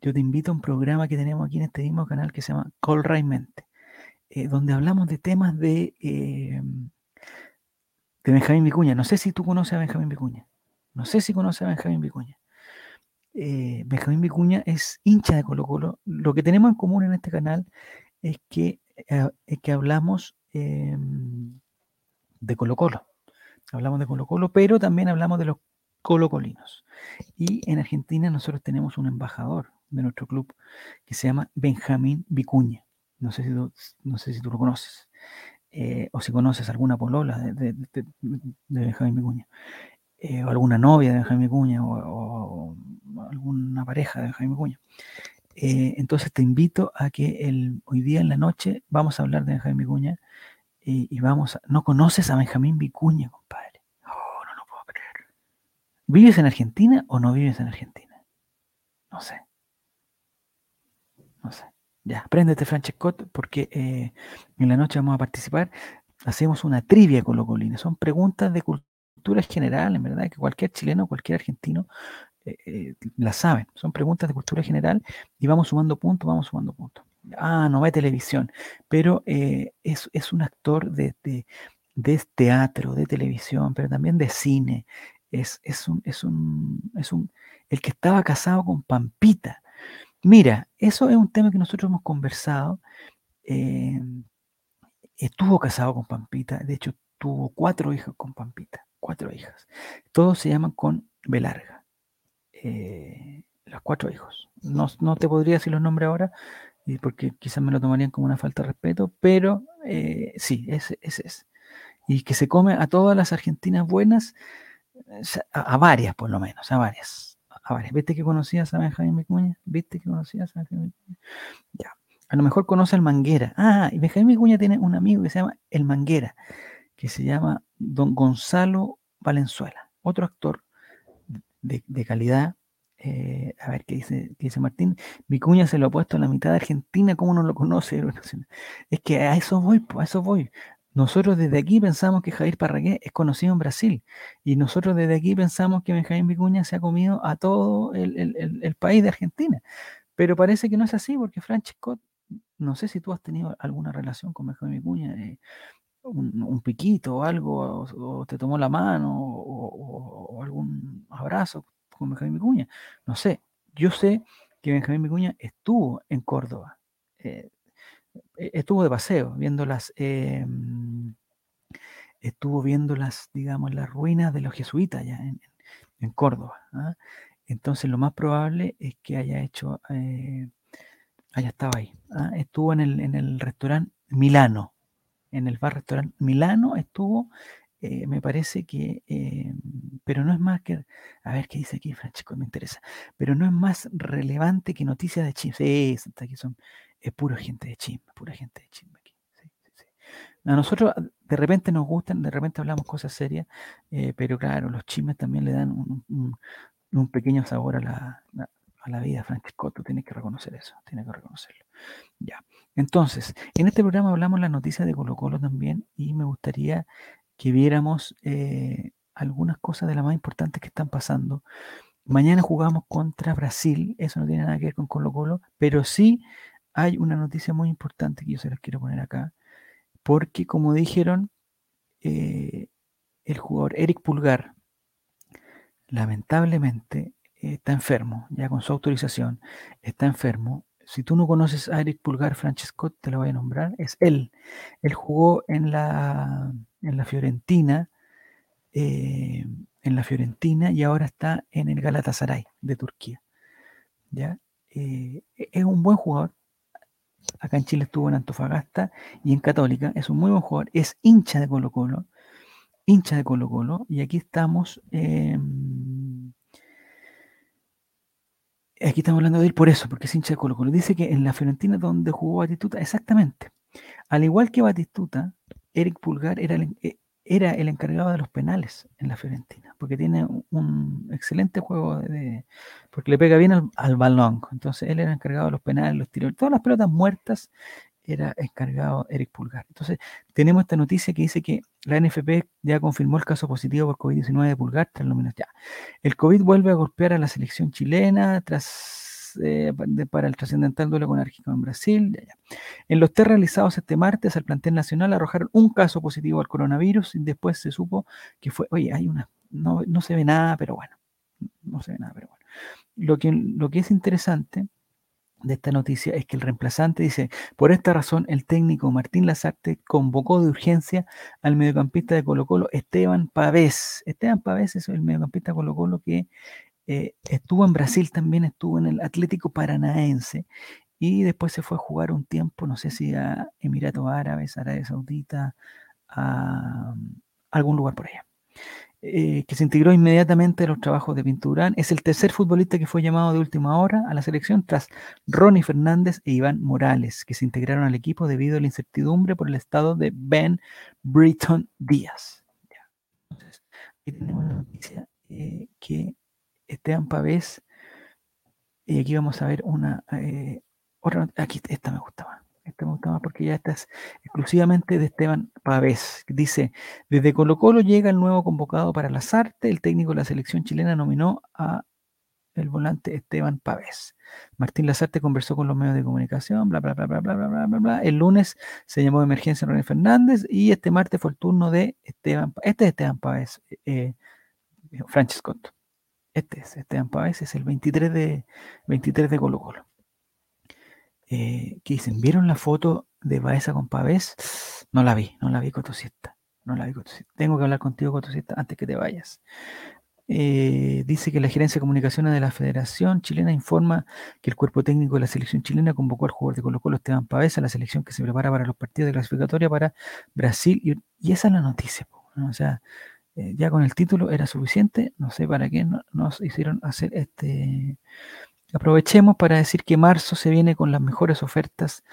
Yo te invito a un programa que tenemos aquí en este mismo canal que se llama Call Mente, eh, donde hablamos de temas de, eh, de Benjamín Vicuña. No sé si tú conoces a Benjamín Vicuña. No sé si conoces a Benjamín Vicuña. Eh, Benjamín Vicuña es hincha de Colo Colo. Lo que tenemos en común en este canal es que, es que hablamos eh, de Colo Colo. Hablamos de Colo Colo, pero también hablamos de los colocolinos. Y en Argentina nosotros tenemos un embajador de nuestro club que se llama Benjamín Vicuña. No sé si tú, no sé si tú lo conoces. eh, o si conoces alguna polola de, de- de- Benjamín Vicuña. eh, o alguna novia de Benjamín Vicuña. O alguna pareja de Benjamín Vicuña. Eh, entonces te invito a que el, hoy día en la noche vamos a hablar de Benjamín Vicuña y, vamos a, ¿No conoces a Benjamín Vicuña, compadre? Oh, no lo puedo creer. ¿Vives en Argentina o no vives en Argentina? No sé. No sé. Ya, préndete, Francescot, porque eh, en la noche vamos a participar. Hacemos una trivia con los colines. Son preguntas de cultura general, en verdad, que cualquier chileno, cualquier argentino eh, eh, las saben. Son preguntas de cultura general y vamos sumando puntos, vamos sumando puntos. Ah, no ve televisión, pero eh, es, es un actor de, de, de teatro, de televisión, pero también de cine. Es, es, un, es, un, es un, el que estaba casado con Pampita. Mira, eso es un tema que nosotros hemos conversado. eh, estuvo casado con Pampita, de hecho tuvo cuatro hijos con Pampita, cuatro hijas. Todos se llaman con B larga. eh, los cuatro hijos. No, no te podría decir los nombres ahora, porque quizás me lo tomarían como una falta de respeto, pero eh, sí, ese, ese es. Y que se come a todas las argentinas buenas, eh, a varias por lo menos, a varias. A varias. ¿Viste que conocías a Benjamín Vicuña? ¿Viste que conocías a Benjamín Vicuña? Ya. A lo mejor conoce al Manguera. Ah, y Benjamín Vicuña tiene un amigo que se llama El Manguera, que se llama Don Gonzalo Valenzuela, otro actor de, de calidad. Eh, a ver qué dice, qué dice Martín. Vicuña se lo ha puesto a la mitad de Argentina, ¿cómo no lo conoce? Es que a eso voy, a eso voy. Nosotros desde aquí pensamos que Jair Parragué es conocido en Brasil y nosotros desde aquí pensamos que Benjamín Vicuña se ha comido a todo el, país de Argentina. Pero parece que no es así porque Francesco, no sé si tú has tenido alguna relación con Benjamín Vicuña, eh, un, piquito o algo, o, te tomó la mano, o algún abrazo con Benjamín Vicuña. No sé, yo sé que Benjamín Vicuña estuvo en Córdoba, eh, e- estuvo de paseo, viendo las, mm, estuvo viendo las, digamos, las ruinas de los jesuitas allá en, en Córdoba. ¿ah? Entonces lo más probable es que haya hecho, eh, haya estado ahí. ¿ah? Estuvo en el, en el restaurante Milano, en el bar restaurante Milano estuvo, eh, me parece que, eh, pero no es más que, a ver qué dice aquí, Francesco, me interesa, pero no es más relevante que noticias de chisme. Sí, aquí son, es pura gente de chisme, pura gente de chisme aquí. A nosotros ah, de repente nos gustan, de repente hablamos cosas serias, eh, pero claro, los chismes también le dan un, pequeño sabor a la, a- la vida, Francesco, tú tienes que reconocer eso, tienes que reconocerlo. Ya. Entonces, en este programa hablamos las noticias de Colo Colo también y me gustaría que viéramos eh, algunas cosas de las más importantes que están pasando. Mañana jugamos contra Brasil, eso no tiene nada que ver con Colo Colo, pero sí hay una noticia muy importante que yo se las quiero poner acá, porque como dijeron, eh, el jugador Eric Pulgar, lamentablemente, eh, está enfermo, ya con su autorización, está enfermo. Si tú no conoces a Eric Pulgar, Francesco, te lo voy a nombrar, es él. Él jugó en la, en la Fiorentina, eh, en la Fiorentina y ahora está en el Galatasaray de Turquía. ¿ya? Eh, e-, es un buen jugador. Acá en Chile estuvo en Antofagasta y en Católica. Es un muy buen jugador. Es hincha de Colo Colo. Hincha de Colo Colo. Y aquí estamos. em, aquí estamos hablando de él por eso, porque es hincha de Colo Colo. Dice que en la Fiorentina donde jugó Batistuta, exactamente. Al igual que Batistuta, Eric Pulgar era el, eh, era el encargado de los penales en la Fiorentina, porque tiene un- excelente juego de, porque le pega bien al, al balón. Entonces él era encargado de los penales, los tiros, todas las pelotas muertas era encargado Eric Pulgar. Entonces tenemos esta noticia que dice que la NFP ya confirmó el caso positivo por COVID-19 de Pulgar tras nóminas ya. El COVID vuelve a golpear a la selección chilena tras eh, para el trascendental duelo con Argentina en Brasil. En los test realizados este martes al plantel nacional arrojaron un caso positivo al coronavirus y después se supo que fue, oye, hay una, no, no se ve nada, pero bueno, no se ve nada, pero bueno. Lo que, lo que es interesante de esta noticia es que el reemplazante dice, por esta razón el técnico Martín Lazarte convocó de urgencia al mediocampista de Colo Colo, Esteban Pavés. Esteban Pavés es el mediocampista de Colo Colo que eh, estuvo en Brasil también, estuvo en el Atlético Paranaense y después se fue a jugar un tiempo, no sé si a Emiratos Árabes, Arabia Saudita, a algún lugar por allá. Eh, que se integró inmediatamente a los trabajos de Pinturán. Es el tercer futbolista que fue llamado de última hora a la selección tras Ronnie Fernández e Iván Morales, que se integraron al equipo debido a la incertidumbre por el estado de Ben Britton Díaz. Entonces, aquí tenemos la noticia eh, que Esteban Pavés, y aquí vamos a ver una eh, otra, aquí esta me gusta Esta me gusta más porque ya esta es exclusivamente de Esteban Pavés. Dice, desde Colo Colo llega el nuevo convocado para las artes. El técnico de la selección chilena nominó a el volante Esteban Pavés. Martín Lazarte conversó con los medios de comunicación, bla, bla, bla, bla, bla, bla, bla, bla, bla. El lunes se llamó de emergencia René Fernández y este martes fue el turno de Esteban. Este es Esteban Pavés, eh, eh. Este es Esteban Pavés, es el 23 de, 23 de Colo Colo. Eh, ¿Qué dicen? ¿Vieron la foto de Baeza con Pavés? No la vi, no la vi, Cotosista. No la vi, Cotosista. Tengo que hablar contigo, Cotosista, antes que te vayas. Eh, dice que la gerencia de comunicaciones de la Federación Chilena informa que el cuerpo técnico de la selección chilena convocó al jugador de Colo Colo Esteban Pavés a la selección que se prepara para los partidos de clasificatoria para Brasil. Y, esa es la noticia. O sea, eh, ya con el título era suficiente. No sé para qué no- nos hicieron hacer este. Aprovechemos para decir que marzo se viene con las mejores ofertas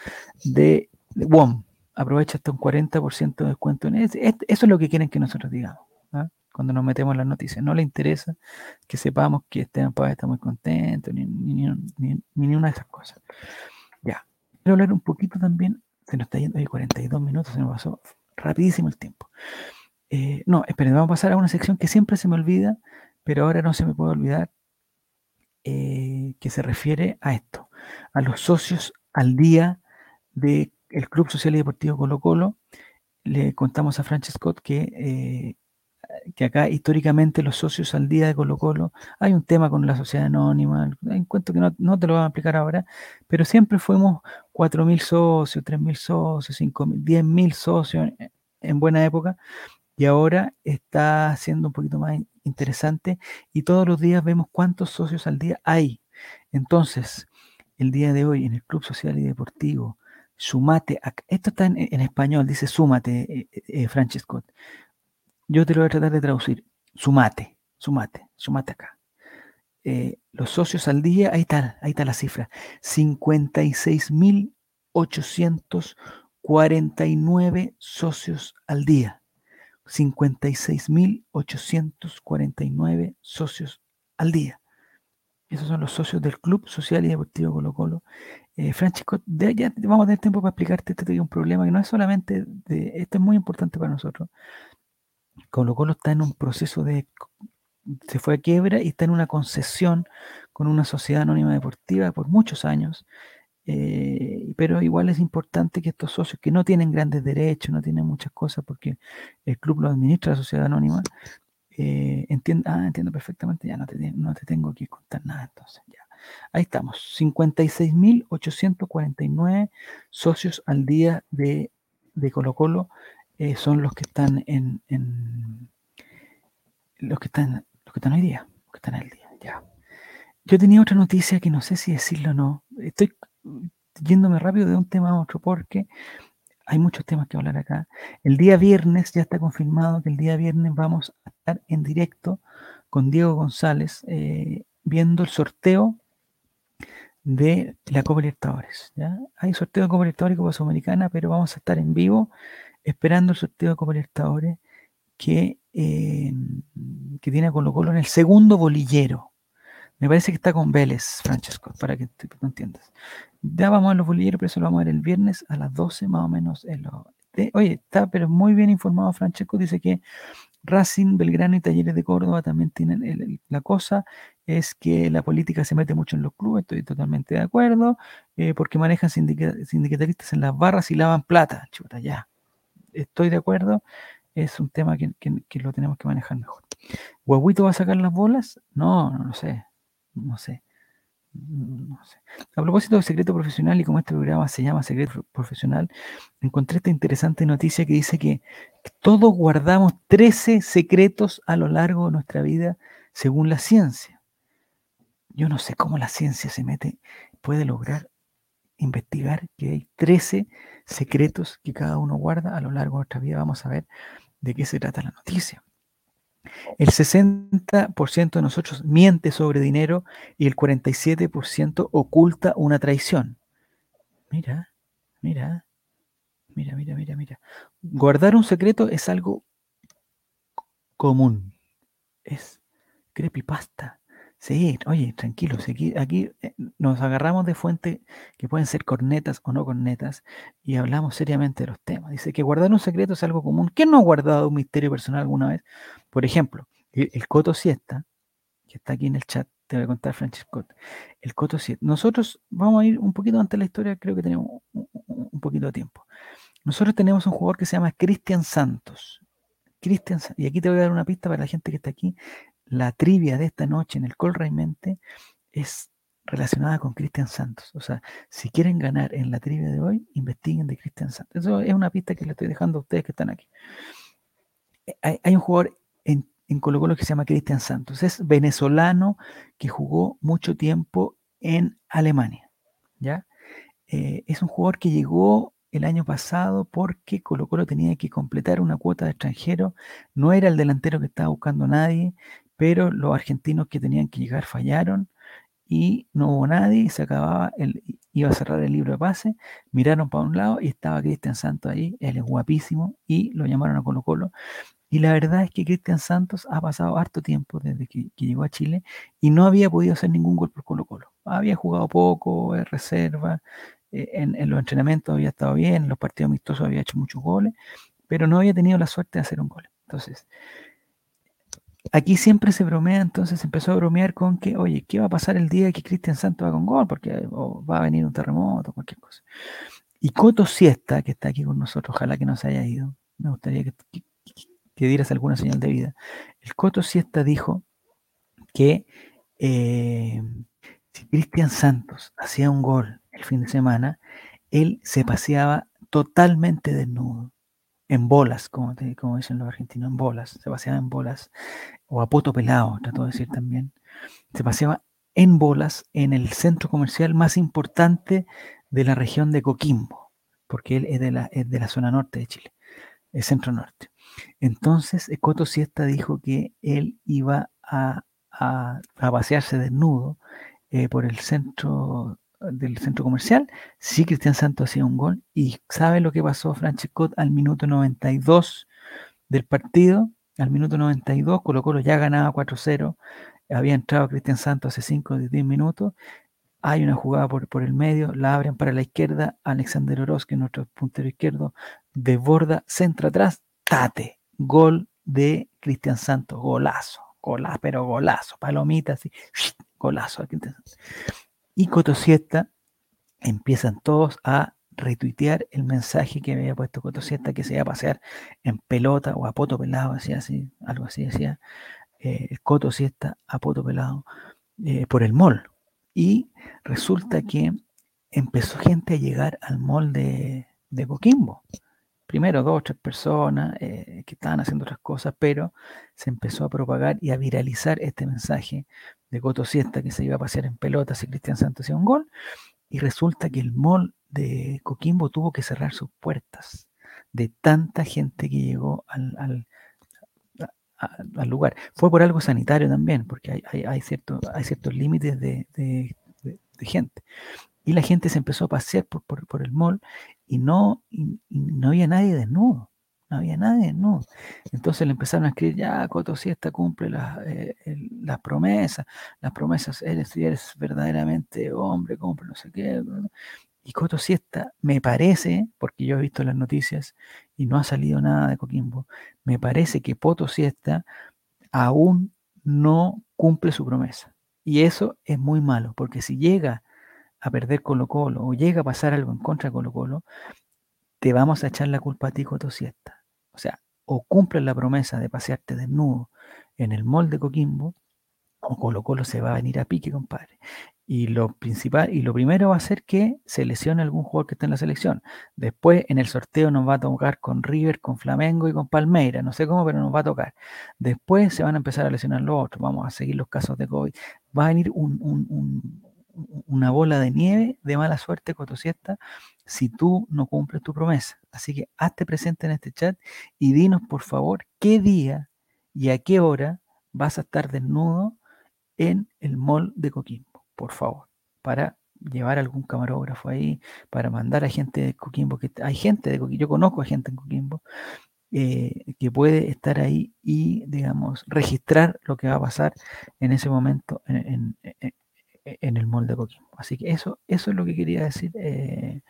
de, WOM. Aprovecha hasta un 40% de descuento en. Este- Eso es lo que quieren que nosotros digamos. ¿ah? Cuando nos metemos en las noticias. No le interesa que sepamos que Esteban Pavés está muy contento, ni, ni, de esas cosas. Ya. Quiero hablar un poquito también. Se nos está yendo ahí 42 minutos, se nos pasó rapidísimo el tiempo. Eh, no, esperen, vamos a pasar a una sección que siempre se me olvida, pero ahora no se me puede olvidar, eh, que se refiere a esto, a los socios al día del Club Social y Deportivo Colo Colo. Le contamos a Francis Scott que, eh, que acá históricamente los socios al día de Colo Colo, hay un tema con la sociedad anónima, cuento que no, no te lo voy a explicar ahora, pero siempre fuimos 4.000 socios, 3.000 socios, 5.000, 10.000 socios en, en buena época y ahora está siendo un poquito más interesante y todos los días vemos cuántos socios al día hay. Entonces, el día de hoy en el Club Social y Deportivo, sumate, ac- esto está en, español, dice súmate, eh, eh. Yo te lo voy a tratar de traducir. Sumate, sumate, sumate acá. Eh, los socios al día, ahí está, ahí está la cifra. 56.849 socios al día. 56.849 socios al día. Esos son los socios del Club Social y Deportivo Colo Colo. Eh, Francisco, de- ya vamos a tener tiempo para explicarte este te un problema que no es solamente de, esto es muy importante para nosotros. Colo Colo está en un proceso de, se fue a quiebra y está en una concesión con una sociedad anónima deportiva por muchos años. Eh, pero igual es importante que estos socios que no tienen grandes derechos, no tienen muchas cosas porque el club lo administra la sociedad anónima, eh, ah, entiendo perfectamente, ya no te, no te tengo que contar nada entonces, ya. Ahí estamos, 56.849 socios al día de, de Colo Colo eh, son los que están en, en, los que están, los que están hoy día, los que están al día, ya. Yo tenía otra noticia que no sé si decirlo o no. Estoy yéndome rápido de un tema a otro porque hay muchos temas que hablar acá. El día viernes, ya está confirmado que el día viernes vamos a estar en directo con Diego González eh, viendo el sorteo de la Copa Libertadores. ¿ya? Hay sorteo de Copa Libertadores y Copa Sudamericana, pero vamos a estar en vivo esperando el sorteo de Copa Libertadores que, eh, que tiene a Colo Colo en el segundo bolillero. Me parece que está con Vélez, Francesco, para que tú entiendas. Ya vamos a los bolilleros, pero eso lo vamos a ver el viernes a las 12 más o menos. En oye, está pero muy bien informado Francesco, dice que Racing, Belgrano y Talleres de Córdoba también tienen la cosa, es que la política se mete mucho en los clubes, estoy totalmente de acuerdo, eh, porque manejan sindicalistas en las barras y lavan plata, chuta, ya. Estoy de acuerdo, es un tema que, que lo tenemos que manejar mejor. ¿Guaguito va a sacar las bolas? No, no lo sé, no sé. No sé. A propósito de secreto profesional y como este programa se llama secreto profesional, encontré esta interesante noticia que dice que todos guardamos 13 secretos a lo largo de nuestra vida según la ciencia. Yo no sé cómo la ciencia se mete, puede lograr investigar que hay 13 secretos que cada uno guarda a lo largo de nuestra vida. Vamos a ver de qué se trata la noticia. El 60% de nosotros miente sobre dinero y el 47% oculta una traición. Mira, mira, mira, mira, mira, mira. Guardar un secreto es algo común. Es creepypasta. Sí, oye, tranquilos, aquí, eh, nos agarramos de fuentes que pueden ser cornetas o no cornetas y hablamos seriamente de los temas. Dice que guardar un secreto es algo común. ¿Quién no ha guardado un misterio personal alguna vez? Por ejemplo, el, Coto Siesta, que está aquí en el chat, te voy a contar Francisco. El Coto Siesta. Nosotros vamos a ir un poquito antes de la historia, creo que tenemos un, un poquito de tiempo. Nosotros tenemos un jugador que se llama Cristian Santos. Cristian, y aquí te voy a dar una pista para la gente que está aquí la trivia de esta noche en el Col Mente es relacionada con Cristian Santos. O sea, si quieren ganar en la trivia de hoy, investiguen de Cristian Santos. Eso es una pista que le estoy dejando a ustedes que están aquí. Eh, hay, un jugador en, Colo Colo que se llama Cristian Santos. Es venezolano que jugó mucho tiempo en Alemania. ¿ya? Eh, es un jugador que llegó el año pasado porque Colo Colo tenía que completar una cuota de extranjero. No era el delantero que estaba buscando nadie pero los argentinos que tenían que llegar fallaron y no hubo nadie, se acababa, el, iba a cerrar el libro de pase, miraron para un lado y estaba Cristian Santos ahí, él es guapísimo, y lo llamaron a Colo Colo. Y la verdad es que Cristian Santos ha pasado harto tiempo desde que, llegó a Chile y no había podido hacer ningún gol por Colo Colo. Había jugado poco, en reserva, eh, en, en, los entrenamientos había estado bien, en los partidos amistosos había hecho muchos goles, pero no había tenido la suerte de hacer un gol. Entonces, Aquí siempre se bromea, entonces empezó a bromear con que, oye, ¿qué va a pasar el día que Cristian Santos va con gol? Porque va a venir un terremoto, cualquier cosa. Y Coto Siesta, que está aquí con nosotros, ojalá que no se haya ido, me gustaría que, dieras alguna señal de vida. El Coto Siesta dijo que eh, si Cristian Santos hacía un gol el fin de semana, él se paseaba totalmente desnudo en bolas, como, como dicen los argentinos, en bolas, se paseaba en bolas, o a poto pelado, trato de decir también, se paseaba en bolas en el centro comercial más importante de la región de Coquimbo, porque él es de la, de la zona norte de Chile, el centro norte. Entonces, Coto Siesta dijo que él iba a, a, pasearse desnudo eh, por el centro del centro comercial, sí Cristian Santos hacía un gol y ¿sabe lo que pasó Francesco al minuto 92 del partido? Al minuto 92 Colo Colo ya ganaba 4-0, había entrado Cristian Santos hace 5 o 10 minutos, hay una jugada por, por, el medio, la abren para la izquierda, Alexander Oroz, que es nuestro puntero izquierdo, desborda, centra atrás, tate, gol de Cristian Santos, golazo, golazo, pero golazo, palomita así, golazo. Y Cotosieta empiezan todos a retuitear el mensaje que había puesto Cotosieta que se iba a pasear en pelota o a poto pelado, así, algo así decía, eh, Cotosieta a poto pelado eh, por el mall. Y resulta que empezó gente a llegar al mall de, de Coquimbo. primero dos o tres personas eh, que estaban haciendo otras cosas, pero se empezó a propagar y a viralizar este mensaje de Coto Siesta que se iba a pasear en pelotas y Cristian Santos hacía un gol, y resulta que el mall de Coquimbo tuvo que cerrar sus puertas de tanta gente que llegó al, al, al lugar. Fue por algo sanitario también, porque hay, hay, hay, hay ciertos límites de, de, gente. Y la gente se empezó a pasear por, por, por el mall y no, y no había nadie desnudo. No había nadie desnudo. Entonces le empezaron a escribir, ya, Coto Siesta cumple las, eh, las promesas, las promesas, eres, eres verdaderamente hombre, cumple no sé qué. Y Coto Siesta, me parece, porque yo he visto las noticias y no ha salido nada de Coquimbo, me parece que Poto Siesta aún no cumple su promesa. Y eso es muy malo, porque si llega a perder Colo Colo o llega a pasar algo en contra de Colo Colo, te vamos a echar la culpa a ti, Coto Siesta. O sea, o cumples la promesa de pasearte desnudo en el molde Coquimbo, o Colo Colo se va a venir a pique, compadre. Y lo principal y lo primero va a ser que se lesione algún jugador que esté en la selección. Después en el sorteo nos va a tocar con River, con Flamengo y con Palmeira. No sé cómo, pero nos va a tocar. Después se van a empezar a lesionar los otros. Vamos a seguir los casos de COVID. Va a venir un, un, un, una bola de nieve de mala suerte, Cotosiesta, si tú no cumples tu promesa. Así que hazte presente en este chat y dinos, por favor, qué día y a qué hora vas a estar desnudo en el mall de Coquimbo por favor, para llevar algún camarógrafo ahí, para mandar a gente de Coquimbo, que hay gente de Coquimbo, yo conozco a gente en Coquimbo, eh, que puede estar ahí y, digamos, registrar lo que va a pasar en ese momento en, en, en, en el molde de Coquimbo. Así que eso, eso es lo que quería decir eh,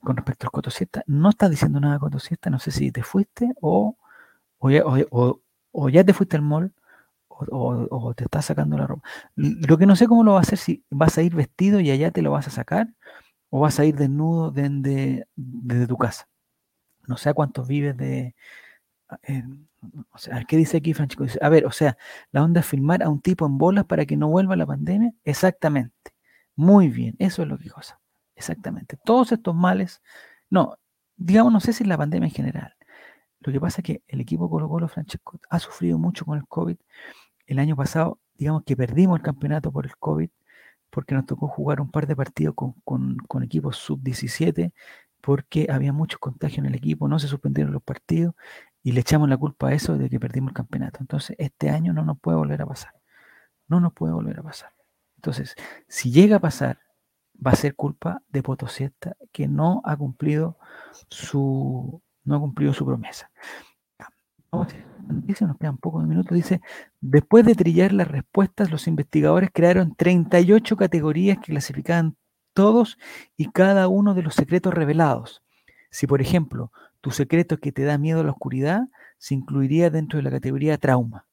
con respecto al Cotosiesta. No estás diciendo nada Cotosiesta, no sé si te fuiste o, o, ya, o, ya te fuiste al mall o, o, te estás sacando la ropa. Lo que no sé cómo lo vas a hacer, si vas a ir vestido y allá te lo vas a sacar, o vas a ir desnudo desde, desde tu casa. No sé a cuántos vives de... Eh, o sea, ¿qué dice aquí Francisco? Dice, a ver, o sea, la onda es filmar a un tipo en bolas para que no vuelva la pandemia. Exactamente. Muy bien, eso es lo que cosa. Exactamente. Todos estos males, no, digamos, no sé si es la pandemia en general. Lo que pasa es que el equipo Colo Colo Francesco ha sufrido mucho con el COVID el año pasado, digamos que perdimos el campeonato por el COVID, porque nos tocó jugar un par de partidos con, con, con equipos sub-17, porque había muchos contagios en el equipo, no se suspendieron los partidos y le echamos la culpa a eso de que perdimos el campeonato. Entonces, este año no nos puede volver a pasar. No nos puede volver a pasar. Entonces, si llega a pasar, va a ser culpa de Potosieta que no ha cumplido su, no ha cumplido su promesa dice, nos quedan pocos minutos, dice, después de trillar las respuestas, los investigadores crearon 38 categorías que clasificaban todos y cada uno de los secretos revelados. Si, por ejemplo, tu secreto que te da miedo a la oscuridad, se incluiría dentro de la categoría trauma.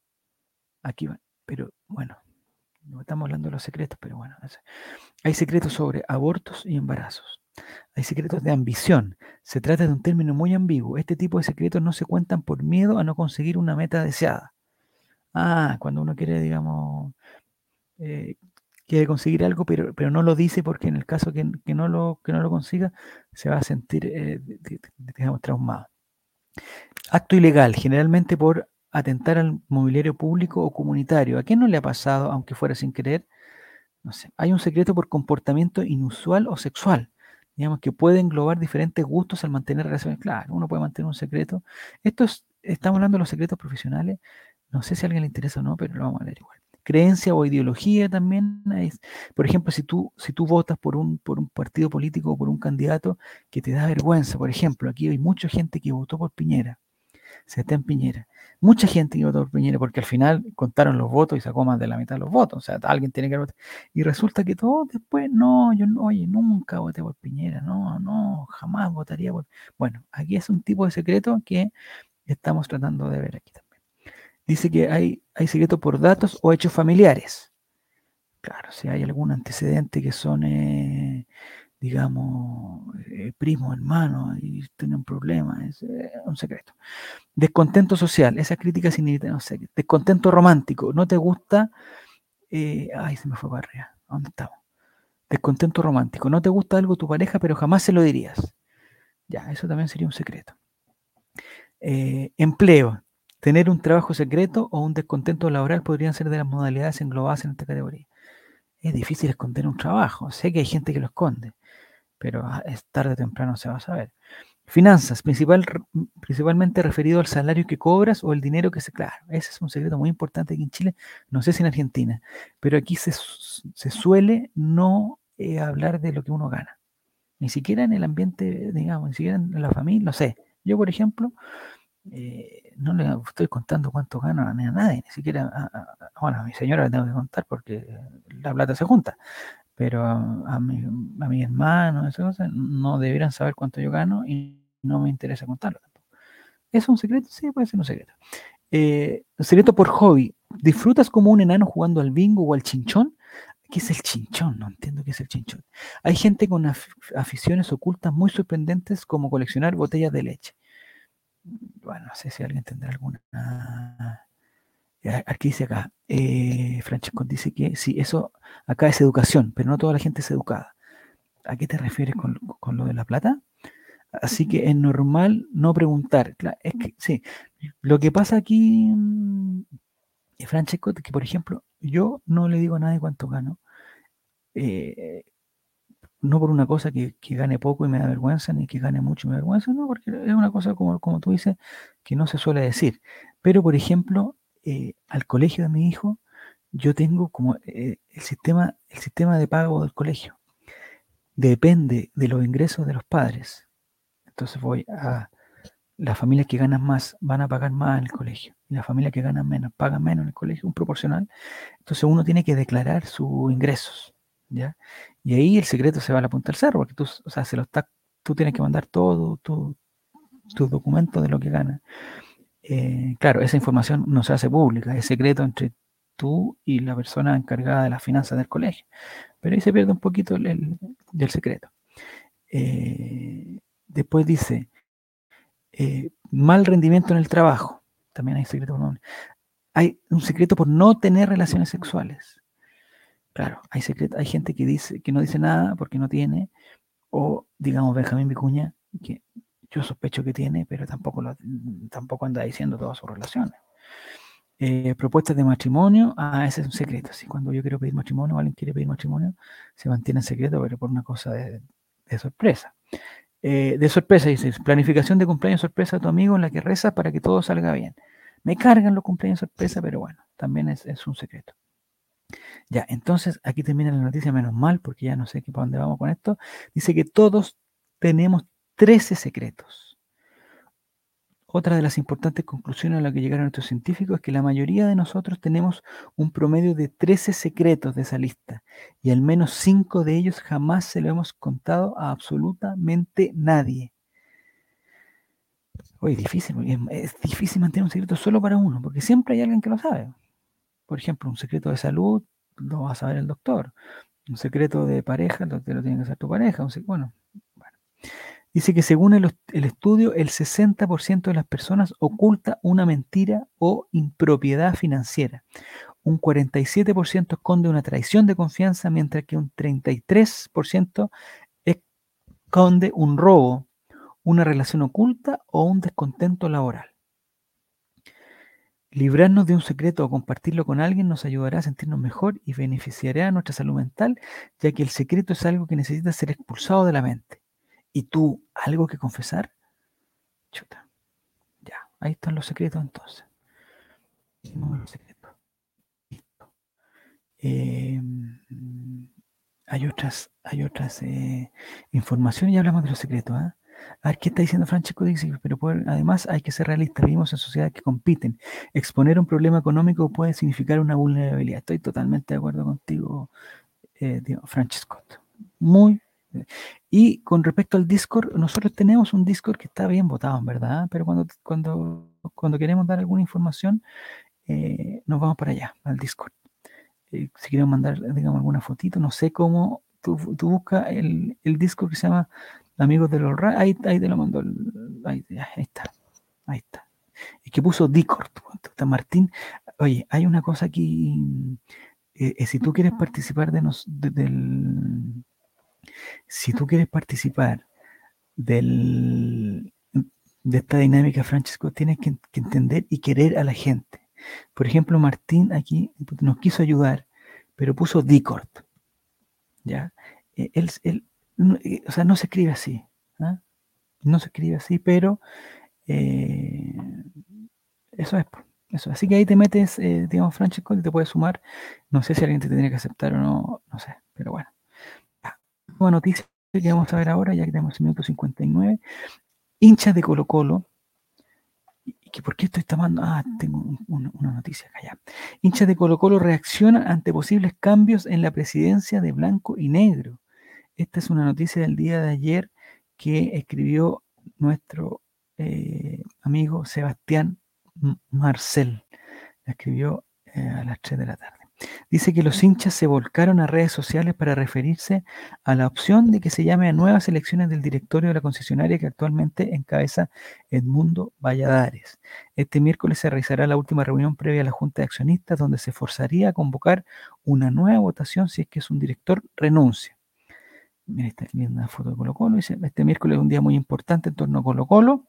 Aquí va, pero bueno, no estamos hablando de los secretos, pero bueno, hay secretos sobre abortos y embarazos. Hay secretos de ambición. Se trata de un término muy ambiguo. Este tipo de secretos no se cuentan por miedo a no conseguir una meta deseada. Ah, cuando uno quiere, digamos, eh, quiere conseguir algo, pero, pero no lo dice porque en el caso que, que, no, lo, que no lo consiga, se va a sentir, eh, traumado. Acto ilegal, generalmente por atentar al mobiliario público o comunitario. ¿A quién no le ha pasado, aunque fuera sin querer? No sé. Hay un secreto por comportamiento inusual o sexual digamos, que puede englobar diferentes gustos al mantener relaciones. Claro, uno puede mantener un secreto. Esto es, estamos hablando de los secretos profesionales. No sé si a alguien le interesa o no, pero lo vamos a leer igual. Creencia o ideología también es, por ejemplo, si tú, si tú votas por un, por un partido político o por un candidato que te da vergüenza, por ejemplo, aquí hay mucha gente que votó por Piñera, se está en Piñera. Mucha gente que votó por Piñera porque al final contaron los votos y sacó más de la mitad de los votos. O sea, alguien tiene que votar. Y resulta que todos después, no, yo no, oye, nunca voté por Piñera, no, no, jamás votaría por. Bueno, aquí es un tipo de secreto que estamos tratando de ver aquí también. Dice que hay, hay secreto por datos o hechos familiares. Claro, si hay algún antecedente que son digamos, eh, primo, hermano, y tienen problemas, es eh, un secreto. Descontento social, esa crítica sin no sé, descontento romántico, no te gusta, eh, ay, se me fue para arriba, ¿dónde estamos? Descontento romántico, no te gusta algo tu pareja, pero jamás se lo dirías. Ya, eso también sería un secreto. Eh, empleo. Tener un trabajo secreto o un descontento laboral podrían ser de las modalidades englobadas en esta categoría. Es difícil esconder un trabajo. Sé que hay gente que lo esconde, pero ah, es tarde o temprano se va a saber. Finanzas, principal, principalmente referido al salario que cobras o el dinero que se... Claro, ese es un secreto muy importante aquí en Chile, no sé si en Argentina, pero aquí se, suele no eh, hablar de lo que uno gana. Ni siquiera en el ambiente, digamos, ni siquiera en la familia, no sé. Yo, por ejemplo, eh, no le estoy contando cuánto gano a nadie, ni siquiera, a, bueno, a mi señora le tengo que contar porque la plata se junta, pero a, mi, a mi hermano, esas cosas, no deberían saber cuánto yo gano y no me interesa contarlo. ¿Es un secreto? Sí, puede ser un secreto. Eh, secreto por hobby. ¿Disfrutas como un enano jugando al bingo o al chinchón? ¿Qué es el chinchón? No entiendo qué es el chinchón. Hay gente con aficiones ocultas muy sorprendentes como coleccionar botellas de leche. Bueno, no sé si alguien tendrá alguna. Aquí dice acá, eh, Francesco dice que sí, eso acá es educación, pero no toda la gente es educada. ¿A qué te refieres con, lo de la plata? Así que es normal no preguntar. es que sí, lo que pasa aquí, mm, Francesco, que por ejemplo, yo no le digo a nadie cuánto gano. Eh, no por una cosa que, gane poco y me da vergüenza, ni que gane mucho y me da vergüenza, no, porque es una cosa como, como tú dices, que no se suele decir. Pero, por ejemplo, eh, al colegio de mi hijo, yo tengo como eh, el, sistema, el sistema de pago del colegio. Depende de los ingresos de los padres. Entonces voy a las familias que ganan más van a pagar más en el colegio y las familias que ganan menos pagan menos en el colegio, un proporcional. Entonces uno tiene que declarar sus ingresos, ¿ya? Y ahí el secreto se va a la punta del cerro, porque tú, o sea, se lo está, tú tienes que mandar todo tu, tus documentos de lo que ganas. Eh, claro, esa información no se hace pública, es secreto entre tú y la persona encargada de las finanzas del colegio. Pero ahí se pierde un poquito el, del secreto. Eh, después dice, eh, mal rendimiento en el trabajo. También hay secreto por Hay un secreto por no tener relaciones sexuales. Claro, hay, hay gente que dice que no dice nada porque no tiene, o digamos Benjamín Vicuña, que yo sospecho que tiene, pero tampoco, tampoco anda diciendo todas sus relaciones. Eh, propuestas de matrimonio, ah, ese es un secreto. Si cuando yo quiero pedir matrimonio alguien quiere pedir matrimonio, se mantiene en secreto, pero por una cosa de sorpresa. Eh, de sorpresa, dices, planificación de cumpleaños sorpresa a tu amigo en la que rezas para que todo salga bien. Me cargan los cumpleaños sorpresa, pero bueno, también es, un secreto. Ya, entonces aquí termina la noticia, menos mal, porque ya no sé para dónde vamos con esto. Dice que todos tenemos 13 secretos. Otra de las importantes conclusiones a las que llegaron nuestros científicos es que la mayoría de nosotros tenemos un promedio de 13 secretos de esa lista y al menos 5 de ellos jamás se lo hemos contado a absolutamente nadie. Oye, difícil, es difícil mantener un secreto solo para uno, porque siempre hay alguien que lo sabe. Por ejemplo, un secreto de salud lo va a saber el doctor. Un secreto de pareja lo, lo tiene que saber tu pareja. bueno, bueno. Dice que según el, estudio, el 60% de las personas oculta una mentira o impropiedad financiera. Un 47% esconde una traición de confianza, mientras que un 33% esconde un robo, una relación oculta o un descontento laboral. Librarnos de un secreto o compartirlo con alguien nos ayudará a sentirnos mejor y beneficiará a nuestra salud mental, ya que el secreto es algo que necesita ser expulsado de la mente. ¿Y tú algo que confesar? Chuta. Ya, ahí están los secretos entonces. Listo. Em, hay otras, hay otras eh, informaciones y hablamos de los secretos. ¿ah? A ver, ¿qué está diciendo Francesco? Dice, pero además hay que ser realistas. Vivimos en sociedades que compiten. Exponer un problema económico puede significar una vulnerabilidad. Estoy totalmente de acuerdo contigo, eh, Francesco. Muy y con respecto al Discord, nosotros tenemos un Discord que está bien votado, en verdad, pero cuando, cuando, cuando queremos dar alguna información, eh, nos vamos para allá, al Discord. Eh, si queremos mandar, digamos, alguna fotito, no sé cómo, tú, tú buscas el, el, Discord que se llama Amigos de los ahí, ahí te lo mando, ahí, está, ahí está. Es que puso Discord, está Martín. Oye, hay una cosa aquí, eh, si tú quieres participar de nos, del si tú quieres participar del, de esta dinámica, Francesco, tienes que, que entender y querer a la gente. Por ejemplo, Martín aquí nos quiso ayudar, pero puso Discord. ¿ya? Eh, él, él, eh, o sea, no se escribe así. ¿ah? No se escribe así, pero eh, eso es. Eso. Así que ahí te metes, eh, digamos, Francesco, y te puedes sumar. No sé si alguien te tendría que aceptar o no, no sé, pero bueno. Una noticia que vamos a ver ahora, ya que tenemos el minuto 59. Hinchas de Colo Colo. ¿Y que por qué estoy tomando? Ah, tengo una noticia acá ya. Hinchas de Colo Colo reaccionan ante posibles cambios en la presidencia de Blanco y Negro. Esta es una noticia del día de ayer que escribió nuestro eh, amigo Sebastián Marcel. La escribió eh, a las 3 de la tarde. Dice que los hinchas se volcaron a redes sociales para referirse a la opción de que se llame a nuevas elecciones del directorio de la concesionaria que actualmente encabeza Edmundo Valladares. Este miércoles se realizará la última reunión previa a la Junta de Accionistas donde se forzaría a convocar una nueva votación si es que es un director renuncia. Mira, está viendo una foto de Colo Colo. Dice, este miércoles es un día muy importante en torno a Colo Colo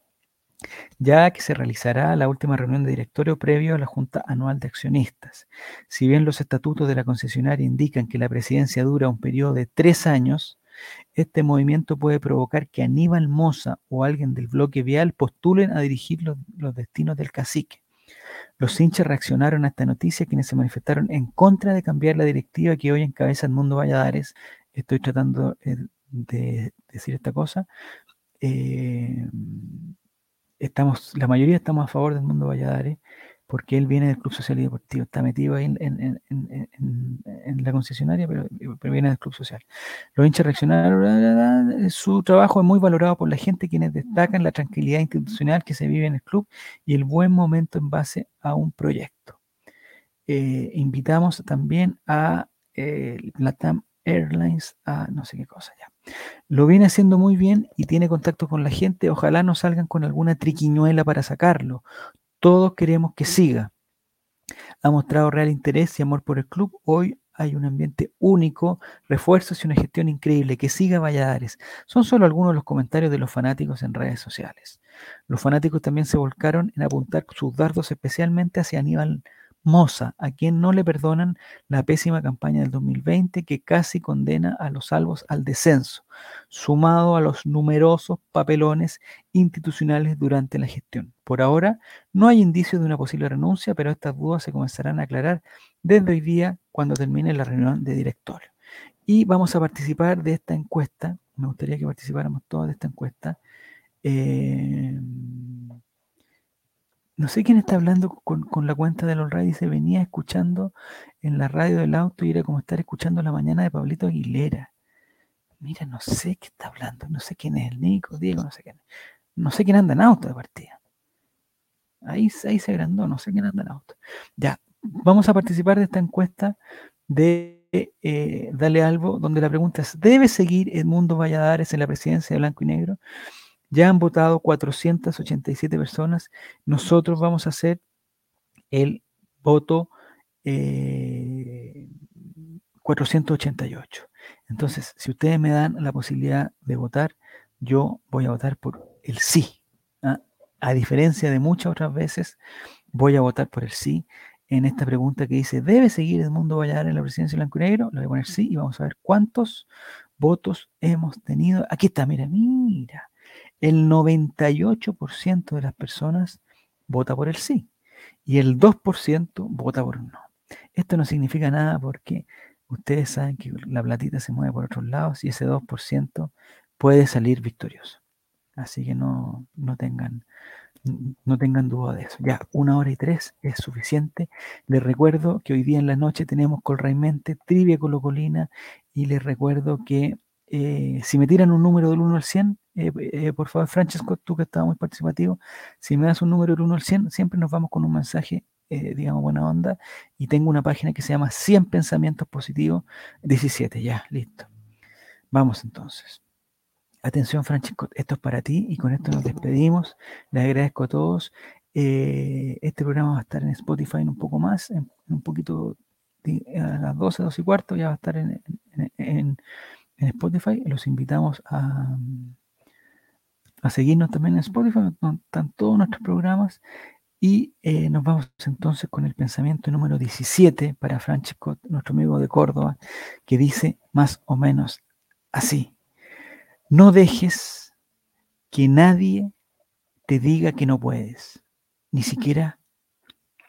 ya que se realizará la última reunión de directorio previo a la Junta Anual de Accionistas. Si bien los estatutos de la concesionaria indican que la presidencia dura un periodo de tres años, este movimiento puede provocar que Aníbal Moza o alguien del bloque vial postulen a dirigir los, destinos del cacique. Los hinchas reaccionaron a esta noticia, quienes se manifestaron en contra de cambiar la directiva que hoy encabeza el mundo Valladares. Estoy tratando eh, de decir esta cosa. Eh, estamos, la mayoría estamos a favor del mundo Valladares, porque él viene del Club Social y Deportivo, está metido ahí en, la concesionaria, pero, viene del Club Social. Los hinchas reaccionaron, su trabajo es muy valorado por la gente, quienes destacan la tranquilidad institucional que se vive en el club y el buen momento en base a un proyecto. Eh, invitamos también a eh, Latam Airlines, a no sé qué cosa ya. Lo viene haciendo muy bien y tiene contacto con la gente. Ojalá no salgan con alguna triquiñuela para sacarlo. Todos queremos que siga. Ha mostrado real interés y amor por el club. Hoy hay un ambiente único, refuerzos y una gestión increíble. Que siga Valladares. Son solo algunos de los comentarios de los fanáticos en redes sociales. Los fanáticos también se volcaron en apuntar sus dardos especialmente hacia Aníbal Moza, a quien no le perdonan la pésima campaña del 2020 que casi condena a los salvos al descenso, sumado a los numerosos papelones institucionales durante la gestión. Por ahora, no hay indicios de una posible renuncia, pero estas dudas se comenzarán a aclarar desde hoy día cuando termine la reunión de directorio. Y vamos a participar de esta encuesta. Me gustaría que participáramos todos de esta encuesta. Eh, no sé quién está hablando con, la cuenta de los radios. Se venía escuchando en la radio del auto y era como estar escuchando la mañana de Pablito Aguilera. Mira, no sé qué está hablando, no sé quién es el Nico, Diego, no sé quién. No sé quién anda en auto de partida. Ahí, ahí se agrandó, no sé quién anda en auto. Ya, vamos a participar de esta encuesta de eh, Dale Albo, donde la pregunta es, ¿debe seguir Edmundo Valladares en la presidencia de Blanco y Negro? Ya han votado 487 personas. Nosotros vamos a hacer el voto 488. Eh, Entonces, si ustedes me dan la posibilidad de votar, yo voy a votar por el sí. ¿ah? A diferencia de muchas otras veces, voy a votar por el sí en esta pregunta que dice, ¿debe seguir el mundo Valladar en la presidencia blanco y negro? Le voy a poner sí y vamos a ver cuántos votos hemos tenido. Aquí está, mira, mira el 98% de las personas vota por el sí y el 2% vota por no. Esto no significa nada porque ustedes saben que la platita se mueve por otros lados y ese 2% puede salir victorioso. Así que no, no tengan, no tengan duda de eso. Ya, una hora y tres es suficiente. Les recuerdo que hoy día en la noche tenemos Colraimente, Trivia Colocolina y les recuerdo que eh, si me tiran un número del 1 al 100, eh, eh, por favor, Francesco, tú que estabas muy participativo, si me das un número del 1 al 100, siempre nos vamos con un mensaje, digamos, buena onda. Y tengo una página que se llama 100 pensamientos positivos, 17, ya, listo. Vamos entonces. Atención, Francesco, esto es para ti y con esto nos despedimos. Les agradezco a todos. este programa va a estar en Spotify en un poco más, en, un poquito a las 12, 12 y cuarto, ya va a estar en en Spotify. Los invitamos a, a seguirnos también en Spotify, donde están todos nuestros programas. Y eh, nos vamos entonces con el pensamiento número 17 para Francesco, nuestro amigo de Córdoba, que dice más o menos así. No dejes que nadie te diga que no puedes, ni siquiera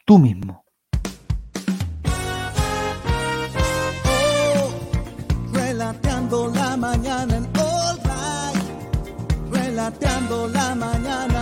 tú mismo. Relateando la mañana.